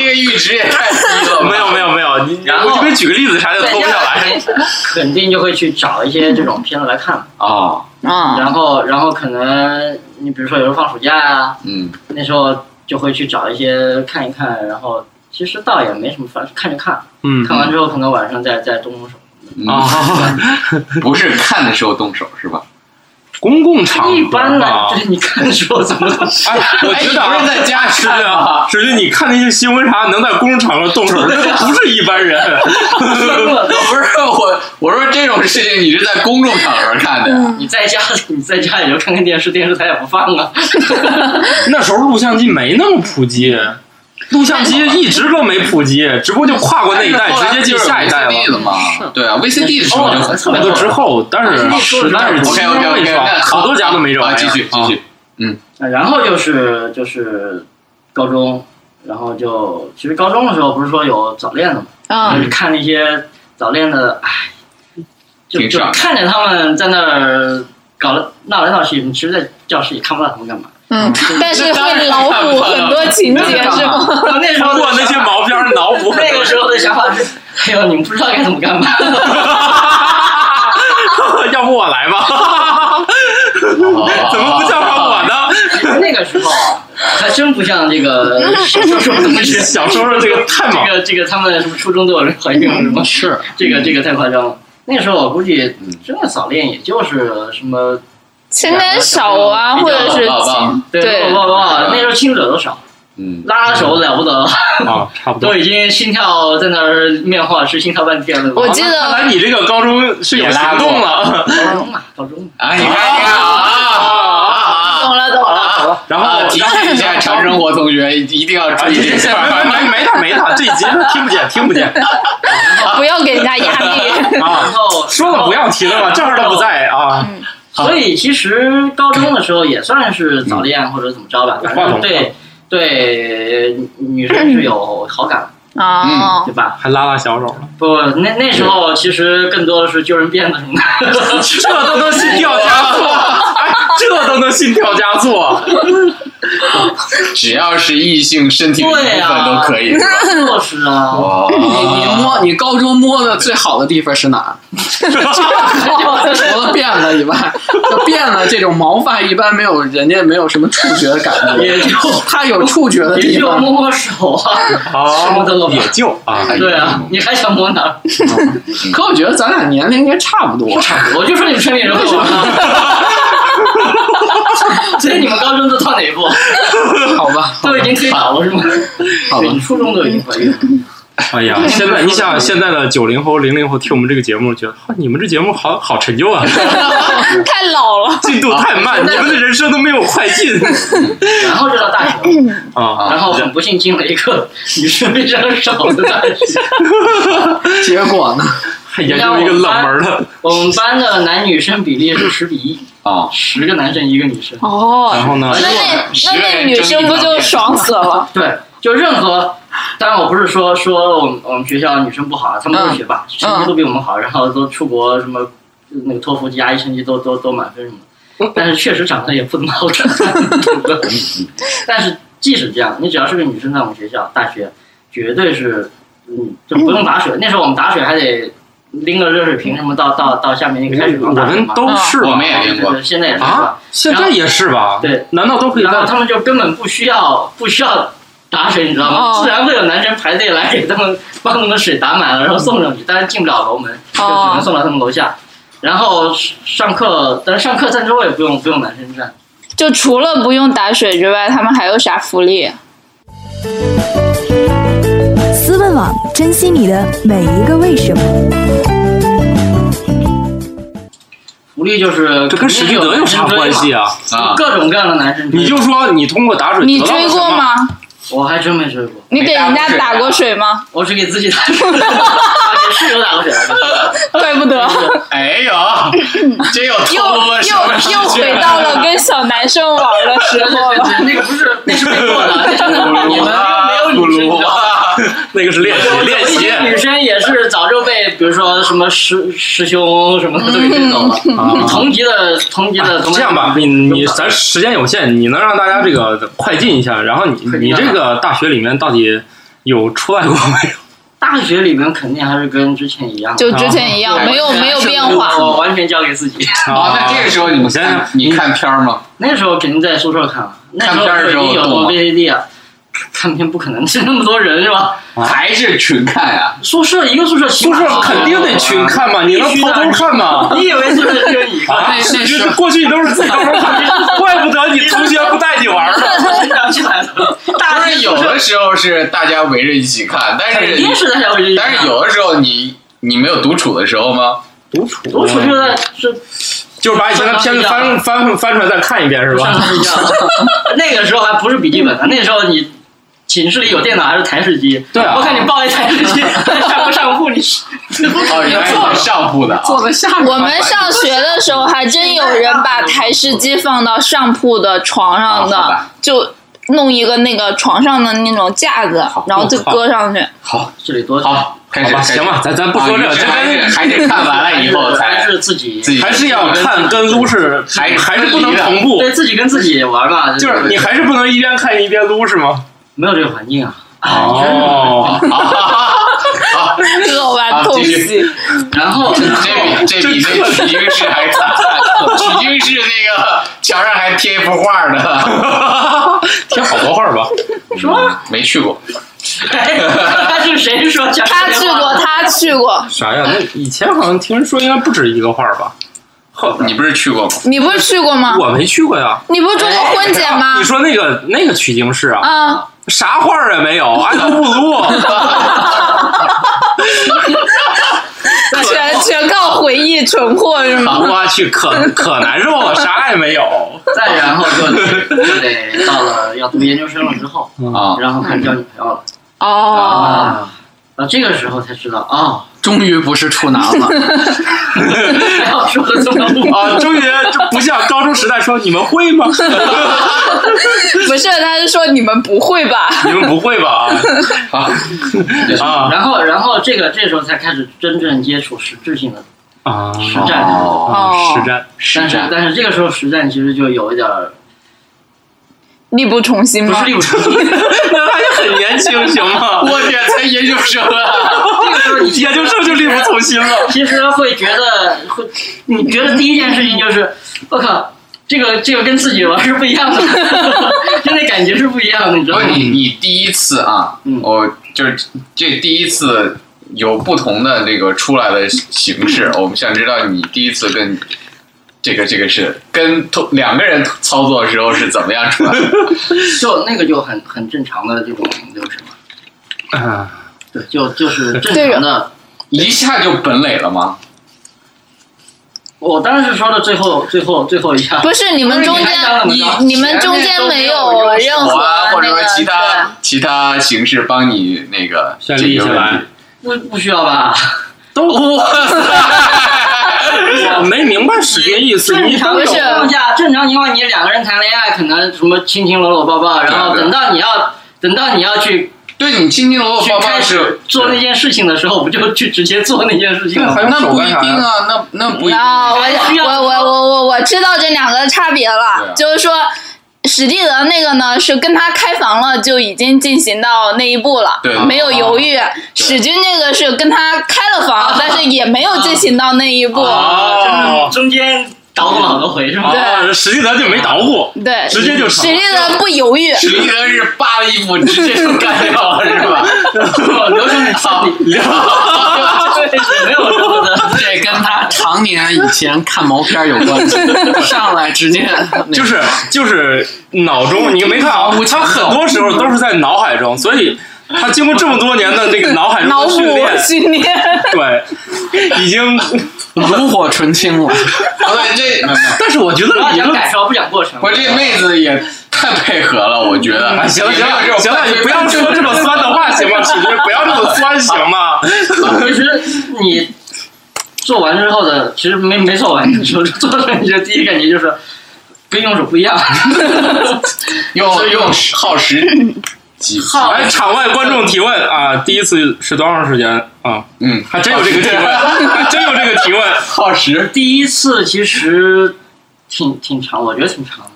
这个阈值也太低了。没有没有没有，然后我就给举个例子啥就脱不下来。肯定就会去找一些这种片子来看。哦，嗯，然后然后可能你比如说有时候放暑假呀、嗯，那时候就会去找一些看一看，然后其实倒也没什么，反正看着看，嗯看完之后可能晚上再再动动手。嗯啊，(laughs) 不是看的时候动手是吧？公共场一合般来吧，对，你看的时候怎么动手？哎，我觉得啊哎你不是在家是看吗的，首先你看那些新闻啥，能在公共场合动手，这都不是一般人。(laughs) 不是我，我说这种事情你是在公众场合看的？你在家你在家也就看看电视，电视台也不放啊。(laughs) 那时候录像机没那么普及，录像机一直都没普及，只不过就跨过那一代，直接进下一代了。嘛？对啊，VCD 的时候就很特别那个之后，但是实在是 OK OK 没 OK，好多家都没这玩啊，意儿。继续继续，嗯然后就是就是高中，然后就其实高中的时候不是说有早恋的嘛，嗯就是看那些早恋的，唉，就就看见他们在那儿搞了闹来闹去，你其实，在教室也看不到他们干嘛。嗯，但是会脑补很多情节是吗？那时候通过那些毛片儿脑补那个时候的想法是，哎呦，你们不知道该怎么干嘛。(laughs) 要不我来吧？(laughs) 怎么不叫上我呢？那个时候啊，还真不像这个小说说的东西。小说说 (laughs) 这个太猛这个这个他们什么初中都有人怀孕了什么？是这个这个太夸张了。那时候我估计真的早恋也就是什么牵牵手啊，或者是抱抱对不不不，那时候亲者都少，嗯，拉拉手了不得，啊，差不多都。已经心跳在那儿面画是心跳半天了。我记看来你这个高中是有行动了。高中嘛，高中嘛。啊，你看你看啊，懂了懂了，然后，提醒一下长生活同学，一定要注意这事没。没没他没他，这一集他听不见听不见不要给人家压力。然啊！后说了不要提了嘛，正好他不在啊。所以其实高中的时候也算是早恋或者怎么着吧，反正对对女生是有好感，哦对，吧？还拉拉小手了，不，那那时候其实更多的是揪人辫子什么的。这都能心跳加速，哎，(laughs) 这都能心跳加速。只要是异性身体的部分都可以，是吧？就是啊，哦，你你摸你高中摸的最好的地方是哪儿？(laughs) 除了辫子以外，就辫子这种毛发一般没有人家没有什么触觉的感觉，也就他有触觉的也地方。就摸摸手啊，什么都哦，也就啊，对啊，你还想摸哪儿？可我觉得咱俩年龄应该差不多。我就说你们城里人会玩啊。(laughs) (laughs) 所以你们高中都到哪一步？(laughs) 好吧，都已经推倒了是吗？好吧对，初中都已经怀孕了。哎呀，现在你想现在的九零后、零零后听我们这个节目，觉得哇你们这节目好好陈旧啊，(laughs) 太老了。进度太慢，你们的人生都没有快进然后就到大学，啊。然后很不幸进了一个女生非常少的大学。结果呢？还 (laughs) 研究一个冷门的，我们班的男女生比例是十比一，啊，十个男生一个女生。哦，然后呢那那那那女生不就爽 (laughs) 死了？对，就任何，当然我不是说说我们我们学校女生不好，她们都是学霸，成绩都比我们好，然后都出国什么那个托福、GRE 成绩都都都满分什么的，但是确实长得也不怎么好看。但是即使这样，你只要是个女生，在我们学校大学，绝对是嗯就不用打水。那时候我们打水还得拎个热水瓶什么到到到下面那个开水我们房打我们。都是吧我们也拎过现在也是吧啊？，现在也是吧？对，难道都可以在然后他们就根本不需要不需要打水，你知道吗？哦自然会有男生排队来给他们把他们的水打满了，然后送上去，但是进不了楼门，就只能送到他们楼下。然后上课，但是上课站桌也不用不用男生站。就除了不用打水之外，他们还有啥福利？思问网，珍惜你的每一个为什么。福利就是这跟史蒂德有啥关系啊？啊？啊，各种各样的男生，你就说你通过打水，你追过？吗？我还真没追过，你给人家打过水吗？我是给自己打过水，啊给室友打过水，(laughs) 怪不得，(laughs) 哎呦，这又又又又回到了跟小男生玩的时候 (laughs) 了。那个不是那是被迫的，那是你们没有女生，你知道吗？那个是练习练习女生也是早就被，比如说什么师师兄什么的都给追走了。啊同级的同级的同班这样吧，你你咱时间有限，你能让大家这个快进一下，然后你你这个大学里面到底有出来过没有？大学里面肯定还是跟之前一样，就之前一样，没有没有变化。我完全交给自己。啊，那这个时候你们先你看片儿吗？那时候肯定在宿舍看了。看片的时候有 VCD 啊。看片不可能是那么多人是吧？还是群看呀？宿舍一个宿舍，宿舍肯定得群看嘛，你能偷偷看吗？你以为宿舍只有你啊？那是过去你都是自己偷偷看，(laughs) 怪不得你同学不带你玩呢。有的时候是大家围着一起看，但是肯定是大家围着。但是有的时候你你没有独处的时候吗？独处，独处就在是。就是把以前的片子翻翻翻出来再看一遍是吧？(laughs) 那个时候还不是笔记本呢，那个时候你。寝室里有电脑还是台式机？对啊，我看你抱一台式机 (laughs) 上不上铺？你是 (laughs) 哦，原来是上铺的，坐在下我们上学的时候还真有人把台式机放到上铺的床上的，就弄一个那个床上的那种架子，然后就搁上去。好，这里多好，开始。行吧，咱咱不说这个，还得还得看完了以后才是自己还是要看跟撸是还还是不能同步，对自己跟自己玩嘛，就是你还是不能一边看一边撸是吗？没有这个环境啊！哦，(laughs) 好，喝完 (laughs) 东西，(laughs) 然后这 (laughs) 比这比那取经室还惨，取经室那个墙上还贴一幅画呢，(laughs) 贴好多画吧？什么？没去过。他是谁说？他去过，他去过。啥呀？那以前好像听人说应该不止一个画吧？你不是去过吗？你不是去过吗？我没去过呀。你不是做过婚检吗？你说那个那个取经室啊？啊。啥画也没有，按照目录，(laughs) 全 (laughs) 全靠回忆存货是吗？(laughs) 我去，可可难受了，啥也没有。再然后就就得到了要读研究生了之后啊，然后开始交女朋友了。哦，到，这个时候才知道啊。终于不是处男了，要说的这么啊！终于不像高中时代说你们会吗？(laughs) 不是，他是说你们不会吧？你们不会吧？啊啊！然后，然后这个这时候才开始真正接触实质性的啊实战哦，实战实战。但是这个时候实战其实就有一点力不从心吗？不是力不从心，(laughs) 那他也很年轻，行吗？我天，才研究生啊！这个时候你研究生就力不从心了。其实会觉得，会你觉得第一件事情就是，我靠，这个这个跟自己玩是不一样的，就 (laughs) 那感觉是不一样的，你知道吗？你你第一次啊，我就是这第一次有不同的那个出来的形式，我们想知道你第一次跟。这个这个是跟同两个人操作的时候是怎么样出来的？(laughs) 就那个就很很正常的这种流程嘛。啊，对，就就是正常的，一下就本垒了吗？我当时说的最后最后最后一下，不是你们中间，你你们中间没有任何或者说其他其他形式帮你那个解决问题，不不需要吧？都。我没明白是这意思。正常情况下，正常情况你两个人谈恋爱，可能什么亲亲搂搂抱抱，然后等到你要等到你要去对你亲亲搂搂抱抱是做那件事情的时候，不就去直接做那件事情吗？那不一定啊，那那不一定。我我我我我知道这两个差别了，就是说。史蒂德那个呢，是跟他开房了，就已经进行到那一步了，没有犹豫。史军这个是跟他开了房，但是也没有进行到那一步，中间。捣鼓了好多回是吗？对，史蒂德就没捣鼓，对，直接就史蒂德不犹豫，史蒂德是扒了衣服直接就干掉了，是吧？流程操，流 (laughs) 没有什么的，(laughs) 这跟他常年以前看毛片有关系。(laughs) 上来直接就是就是脑中，你没看啊？他很多时候都是在脑海中，所以。他经过这么多年的这个脑海中的训练，训练，对，已经炉火纯青了。对，这，但是我觉得你们感受不讲过程。我这妹子也太配合了，我觉得。行了行了行了，你不要说这么酸的话行吗？其实不要这么酸行吗？(laughs) 其实你做完之后的，其实没没做完的时候，做出来你的第一感觉就是跟用手不一样，(laughs) 用用耗时。来，场外观众提问啊！第一次是多长时间啊？嗯，还真有这个提问，还真有这个提问，耗时。第一次其实挺挺长，我觉得挺长的。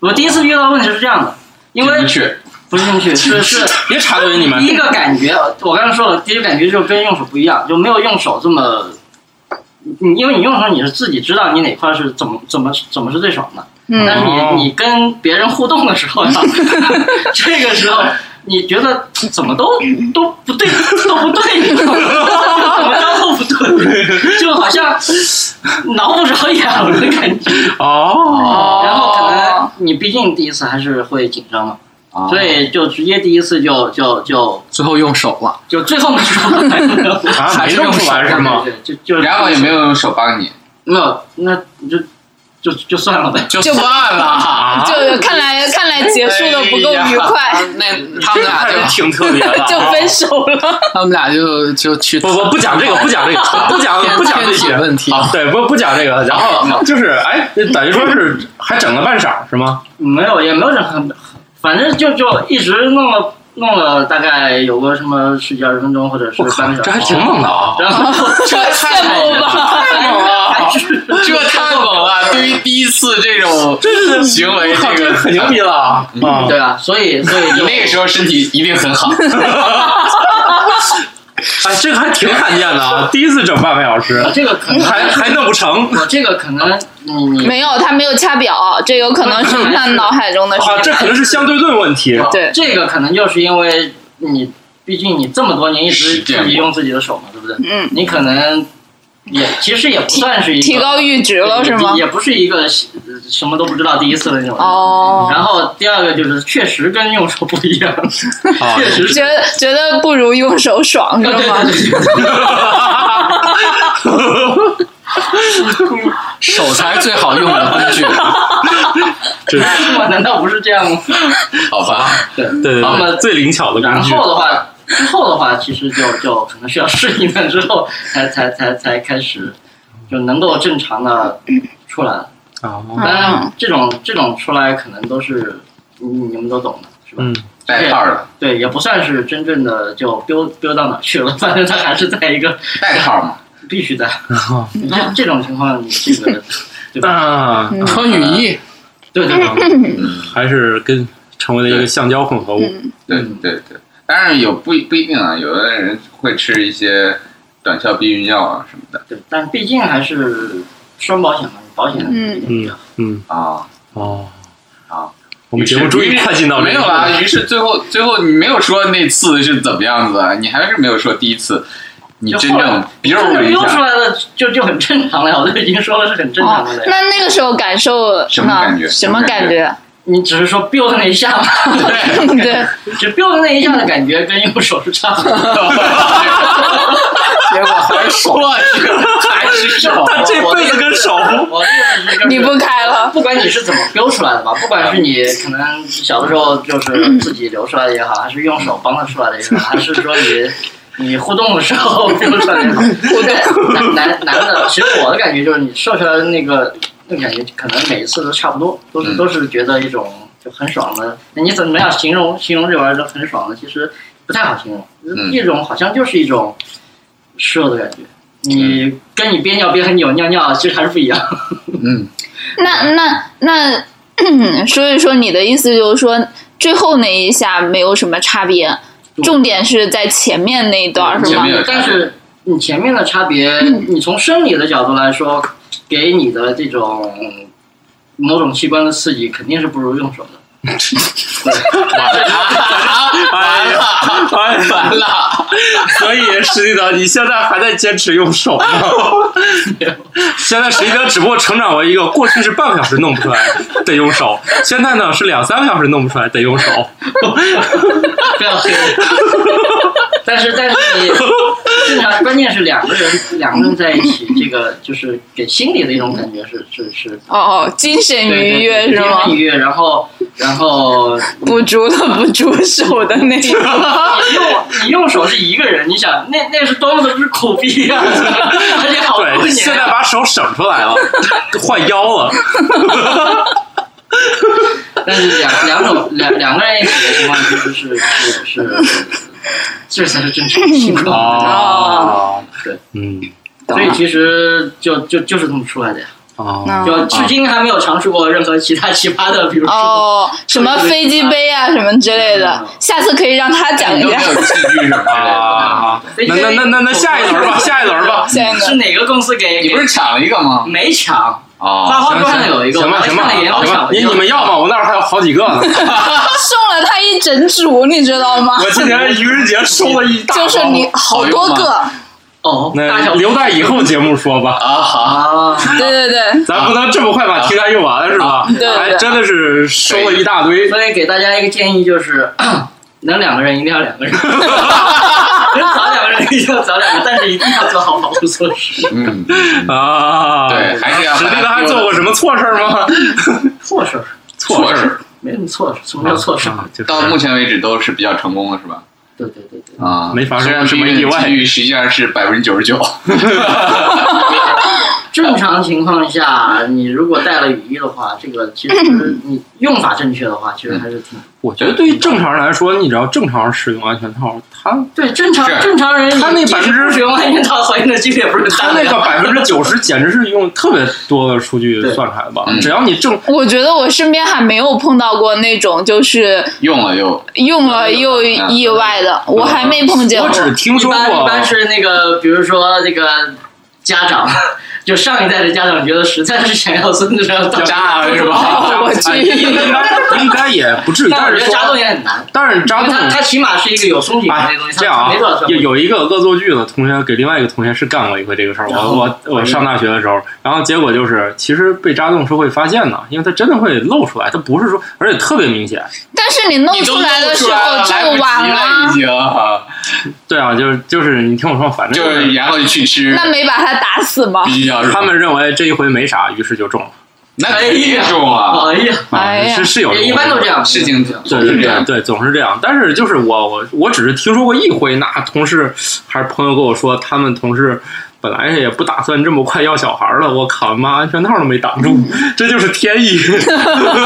我第一次遇到问题是这样的，因为不是兴趣，(laughs) 是是别插嘴你们。第一个感觉，我刚才说了，第一个感觉就跟用手不一样，就没有用手这么，你因为你用手你是自己知道你哪块是怎么怎么怎么是最爽的，嗯。但是你你跟别人互动的时候呀，(laughs) 这个时候你觉得怎么都都不对，都不对，(laughs) 就好像挠不着痒的感觉。哦，然后可能你毕竟第一次还是会紧张嘛，啊所以就直接第一次就就就最后用手了，就最后的时候还没有 (laughs) 啊，没弄出来是吗？对，就就然后也没有用手帮你，没有，那就就就算了呗。就算了。(laughs) 就看来看来结束的不够愉快，那 (laughs) 他们俩就挺特别的啊，(laughs) 就分手了。他们俩就就去不不不讲这个，不讲这个，不讲不讲这些问题啊，对，不不讲这个。然后就是，哎，等于说是还整了半晌是吗？没有，也没有整很，反正就就一直弄了弄了大概有个什么十几二十分钟，或者是我靠半个，小时。这还挺猛的啊！然后这太猛了，太猛了，这太猛了！对于第一次这种 (laughs) 行为，这个很牛逼了啊！啊，对啊，所以所以 (laughs) 你那个时候身体一定很好。(laughs) 哎，这个还挺罕见的啊！第一次整半个小时，这个可能还还弄不成我这个可能你你没有，他没有掐表，这有可能是他脑海中的事啊，这可能是相对论问题。对这个可能就是因为你，毕竟你这么多年一直自己用自己的手嘛，对不对？嗯，你可能也其实也不算是一个提高阈值了是吗？也不是一个呃什么都不知道第一次的那种。哦，然后第二个就是确实跟用手不一样，(laughs) 啊确实是觉得觉得不如用手爽是对吗？(laughs) 手才是最好用的工具。对，是吗？难道不是这样吗？好吧，对。对对那么对，最灵巧的然工具。后的话，之后的话，其实就就可能需要适应了之后，才才才才开始就能够正常的出来。啊，当然，这种这种出来可能都是你你们都懂的，是吧？嗯，带套的，对，也不算是真正的就丢丢到哪去了，反正他还是在一个带套嘛。(laughs) 必须的。这这种情况，你这个对吧？啊，穿雨衣，对对对，还是跟成为了一个橡胶混合物。对对对，当然有不不一定啊，有的人会吃一些短效避孕药啊什么的对，但毕竟还是双保险嘛，保险嗯比较嗯啊。哦啊，我们节目终于快进到这个没有啦。于是最后最后你没有说那次是怎么样子，你还是没有说第一次你真正 biu 了一溜出，来的就就很正常了呀，我都已经说了是很正常哦的了。，那那个时候感受什么感觉呢？什么感觉？你只是说 build 那一下嘛，对，(laughs) 就 build 那一下的感觉跟用手是差不多的。(laughs) 结果还是手。还是手，(laughs) 他这辈子跟手我的意思是，就是你不开了，不管你是怎么 build 出来的吧，不管是你可能小的时候就是自己留出来的也好，还是用手帮他出来的也好，还是说你你互动的时候标出来的也好，对，男男男的，其实我的感觉就是你射出来的那个那个感觉，可能每一次都差不多，都是嗯都是觉得一种就很爽的。那你怎么样形容形容这玩意儿很爽呢？其实不太好形容，嗯一种好像就是一种射的感觉。你跟你憋尿憋很久尿尿，其实还是不一样。嗯，(laughs) 那那那，所以说你的意思就是说，最后那一下没有什么差别，重点是在前面那一段是吗前面？但是你前面的差别，你从生理的角度来说，给你的这种某种器官的刺激，肯定是不如用手的。(laughs) 哎呀，哎呀，完了，所以实际上你现在还在坚持用手吗？(laughs) 现在实际上只不过成长为一个过去是半个小时弄不出来得用手，现在呢是两三个小时弄不出来得用手。(laughs) 不要黑。但是但是你正常，关键是两个人两个人在一起，这个就是给心里的一种感觉是是是。哦哦，精神愉悦对是吗精神？愉悦，然后然后不住了不住手的那种。你用你用手是一个人，你想那那是多么的不是苦逼啊！而且好多对，年现在啊，把手省出来了，换腰了。但是两两种两两个人一起的情况其实是是是，这才是正常情况。哦，对，嗯，所以其实就就就是这么出来的呀。哦，就至今还没有尝试过任何其他奇葩的，比如说哦，什么飞机杯啊，什么之类的，下次可以让他讲一下。有器具什么那那那那那下一轮吧，下一轮吧，下一轮是哪个公司给？你不是抢了一个吗？没抢。哦，花花桌上有一个，行吧行吧，行吧，你你们要吗？我那儿还有好几个呢。(laughs) 送了他一整组，你知道吗？我今年愚人节收了一大包，就是你好多个。哦，那留待以后节目说吧。啊好，对对对，咱不能这么快把题材用完是吧？对对，还真的是收了一大堆。所以给大家一个建议就是，能两个人一定要两个人，(laughs) 能找两个人一定要找两个，但是一定要做好保护措施。嗯啊，对，还是要。史蒂德还做过什么错事吗？(laughs) 错事，错事，没什么错事，什么叫错事？到目前为止都是比较成功的，是吧？对对对对，啊，没发生虽然什么意外，实际上是百分之九十九。(laughs) 正常情况下，你如果带了雨衣的话，这个其实你用法正确的话，其实还是挺。我觉得对于正常人来说，你只要正常使用安全套，他对正常正常人，他那百分之使用安全套怀孕的几率也不是他那个百分之九十，简直是用特别多的数据算出来的吧？只要你正，我觉得我身边还没有碰到过那种就是用了又用了又意外的，我还没碰见过。我只听说过，一般是那个，比如说这个家长。就上一代的家长觉得实在是想要孙子要扎了 (laughs) 是吧？我去，应该应该也不至于，但是扎洞也很难。但是扎洞它它起码是一个有松紧的东西。这样啊，有有一个恶作剧的同学给另外一个同学是干过一回这个事儿。我我我上大学的时候，然后结果就是其实被扎洞是会发现的，因为它真的会露出来，它不是说而且特别明显。但是你弄出来的时候就晚了，已经。对啊，就是就是你听我说，反正就是然后就去吃。那没把他打死吗？他们认为这一回没啥，于是就中了。那肯定中啊！哎呀，哎呀，是是有，一般都这样，事情对对对对，总是这样。但是就是我我我只是听说过一回，那同事还是朋友跟我说，他们同事本来也不打算这么快要小孩了，我靠，妈安全套都没挡住，这就是天意，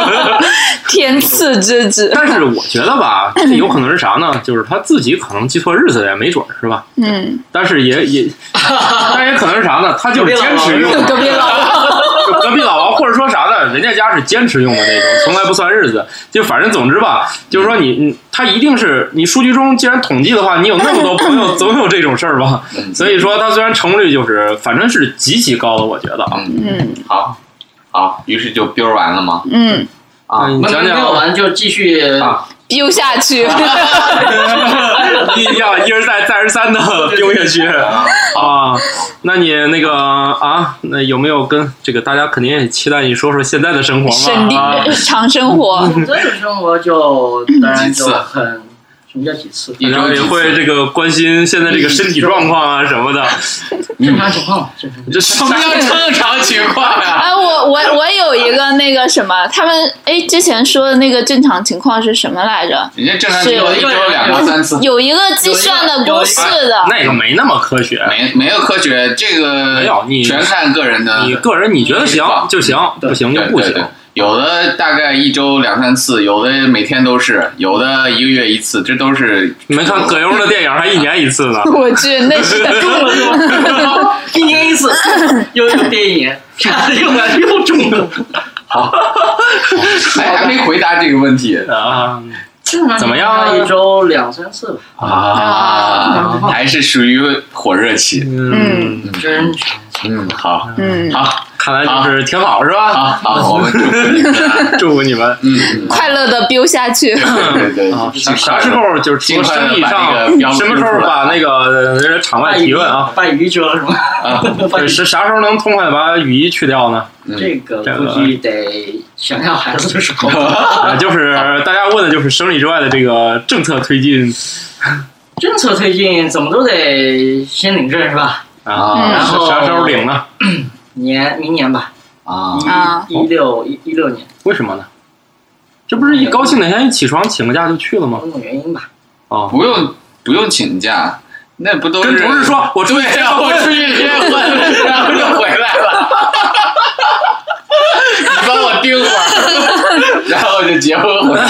(laughs) 天赐之子。(laughs) 但是我觉得吧，这有可能是啥呢？就是他自己可能记错日子也没准，是吧？嗯。但是也也，(laughs) 但也可能是啥呢？他就是坚持用。隔壁老王。(laughs) 隔壁老王，或者说啥的？人家家是坚持用的那种，从来不算日子。就反正总之吧，就是说你，他一定是你数据中既然统计的话，你有那么多朋友，总有这种事儿吧。所以说，他虽然成功率就是反正是极其高的，我觉得啊。嗯，好，好，于是就 biu 完了吗？嗯，啊，你讲讲。没有完就继续啊。丢下去，(laughs) 一要一而再再而三的丢下去 (laughs) 啊！那你那个啊，那有没有跟这个大家肯定也期待你说说现在的生活嘛？日常生活，日常生活就当然就很。什么叫几次？然后也会这个关心现在这个身体状况啊什么的。(laughs) 正常情况，正常。这什么叫正常情况呀？哎，我我我有一个那个什么，他们哎之前说的那个正常情况是什么来着？人家正常情况一周两到三次。有一个计算的公式的。那个没那么科学，没没有科学，这个没有你全看个人的。你个人你觉得行就行，不行就不行。有的大概一周两三次，有的每天都是，有的一个月一次，这都是。你们看葛优的电影还一年一次呢。(laughs) 我去，那是 (laughs) 中了是吗？一年一次，(laughs) 又有电影，啥又来又中了。好，还还没回答这个问题啊。怎么样？一周两三次吧。啊，还是属于火热期。嗯，真嗯，好，嗯，好。看来就是挺好，是吧？好，好，(laughs) 我们祝福你们，嗯，快乐的飙下去。对对，(laughs) 啥时候就是从生意上，什么时候把那个场外提问啊？把雨衣遮了是吗？啊，是啥时候能痛快把雨衣去掉呢？这个估计得想要孩子的时候。(laughs) 就是大家问的就是生理之外的这个政策推进。政策推进怎么都得先领证是吧？啊，然后啥时候领呢？(clears throat) 年明年吧，啊，一一六一一六年，为什么呢？这不是一高兴哪天一起床请个假就去了吗？种种原因吧。哦，不用不用请假，那不都是跟同事说，我出去结婚，我出去结婚，然后就回来了。你帮我盯会儿，然后就结婚回来。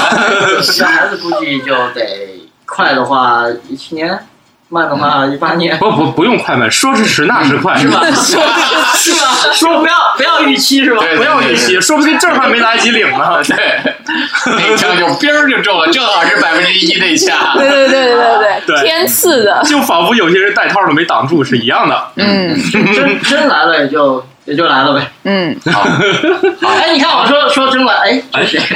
生孩子估计就得快的话一七年。慢的话一八年。不不不用快慢，说时迟那时快，是吧？(laughs) 是吧？说不要不要预期是吧？不要预期，说不定证还没来得及领呢。(laughs) 对，那枪就边儿就中了，正好是百分之一那下。(laughs) 对对对对对对，天赐的，就仿佛有些人带套都没挡住是一样的。嗯，真真来了也就。也就来了呗。嗯，好。(laughs) 哎，你看我说说真来，哎，哎谁？(laughs)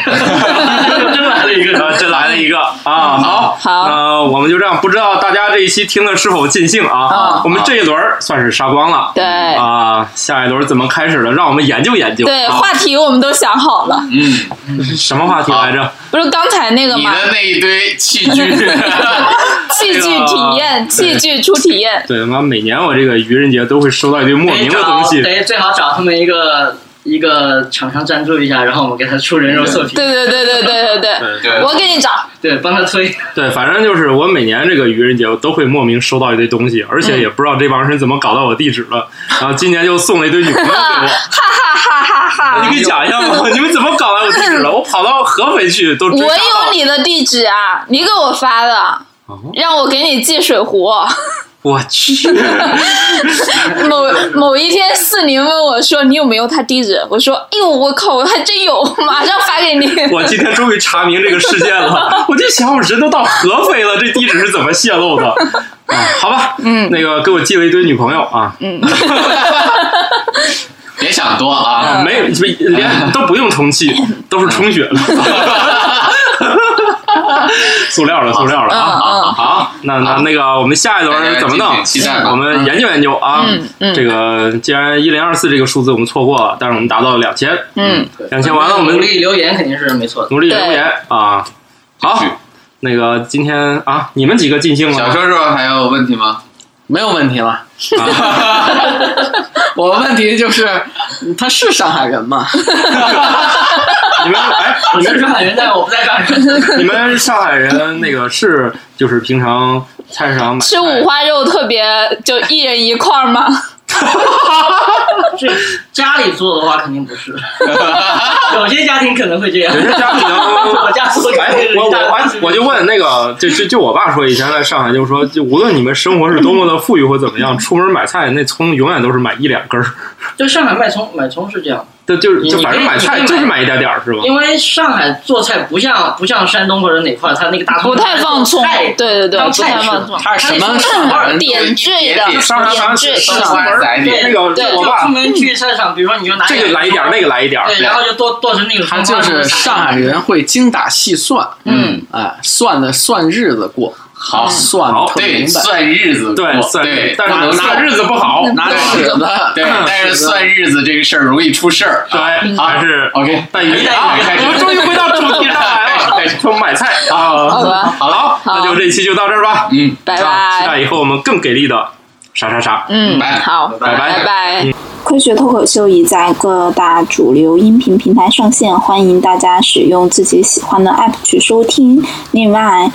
真来了一个，(laughs) 真来了一个啊！好，好，呃，我们就这样，不知道大家这一期听的是否尽兴啊？我们这一轮算是杀光了。对啊，下一轮怎么开始的？让我们研究研究。对，话题我们都想好了。嗯，什么话题来着？不是刚才那个吗？你的那一堆器具，器具体验，器具初体验。对，妈，每年我这个愚人节都会收到一堆莫名的东西。好找他们一个一个厂商赞助一下，然后我们给他出人肉测评。对对对对对对对，我给你找。对，帮他推。对，反正就是我每年这个愚人节，我都会莫名收到一堆东西，而且也不知道这帮人怎么搞到我地址了。(laughs) 然后今年就送了一堆女朋友给我。哈哈哈哈哈！你给讲一下吗？(laughs) 你们怎么搞到我地址了？我跑到合肥去都。我有你的地址啊，你给我发的，让我给你寄水壶。我去！(laughs) 某某一天，四宁问我说：“你有没有他地址？”我说：“哎呦，我靠，我还真有，马上发给你。(laughs) ”我今天终于查明这个事件了。我就想，我人都到合肥了，这地址是怎么泄露的？啊，好吧，嗯，那个给我寄了一堆女朋友啊，嗯，(laughs) 别想多啊，没有连都不用充气，都是充血了。(laughs) 塑料的，塑料的啊！好，那那那个，我们下一轮怎么弄？我们研究研究啊。这个既然一零二四这个数字我们错过了，但是我们达到了两千。嗯，两千完了，我们努力留言肯定是没错的。努力留言啊！好，那个今天啊，你们几个尽兴了。小叔叔还有问题吗？没有问题了。(laughs) 我问题就是，他是上海人吗？(laughs) 你们哎，你们 (laughs) 上海人，在我不在上海。你们上海人那个是就是平常菜市场买吃五花肉特别就一人一块吗？这家里做的话肯定不是，(laughs) 有些家庭可能会这样。有些家庭，我 (laughs) 家做的。哎，我我我就问那个，就就就我爸说，以前在上海就是说，就无论你们生活是多么的富裕或怎么样，出门买菜那葱永远都是买一两根儿。就上海卖葱买葱是这样。对，就是就反正买菜就是买一点点儿，是吧？因为上海做菜不像不像山东或者哪块，它那个大葱不太放葱，对对对，不太放葱，它是什么点缀的，点缀，那个我爸出门去菜场，比如说你就拿这个来一点，那个来一点，对，然后就剁剁成那个。他就是上海人会精打细算，嗯，哎，算的算日子过。好。算对算日子对算对，但是拿日子不好，拿尺子对，但是算日子这个事儿容易出事儿，对，还是 OK 带鱼啊，我们终于回到主题上来了，(laughs) 从买菜啊，好吧，好了，那就这期就到这儿吧，嗯，拜拜，期待以后我们更给力的啥啥啥，嗯，好，拜拜。拜。科学脱口秀已在各大主流音频平台上线，欢迎大家使用自己喜欢的 app 去收听。另外，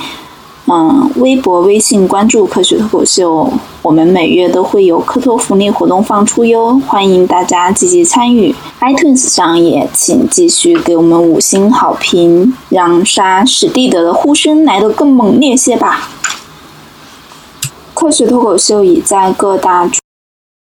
嗯，微博、微信关注科学脱口秀，我们每月都会有科托福利活动放出哟，欢迎大家积极参与。iTunes 上也请继续给我们五星好评，让杀史蒂德的呼声来得更猛烈些吧。科学脱口秀已在各大。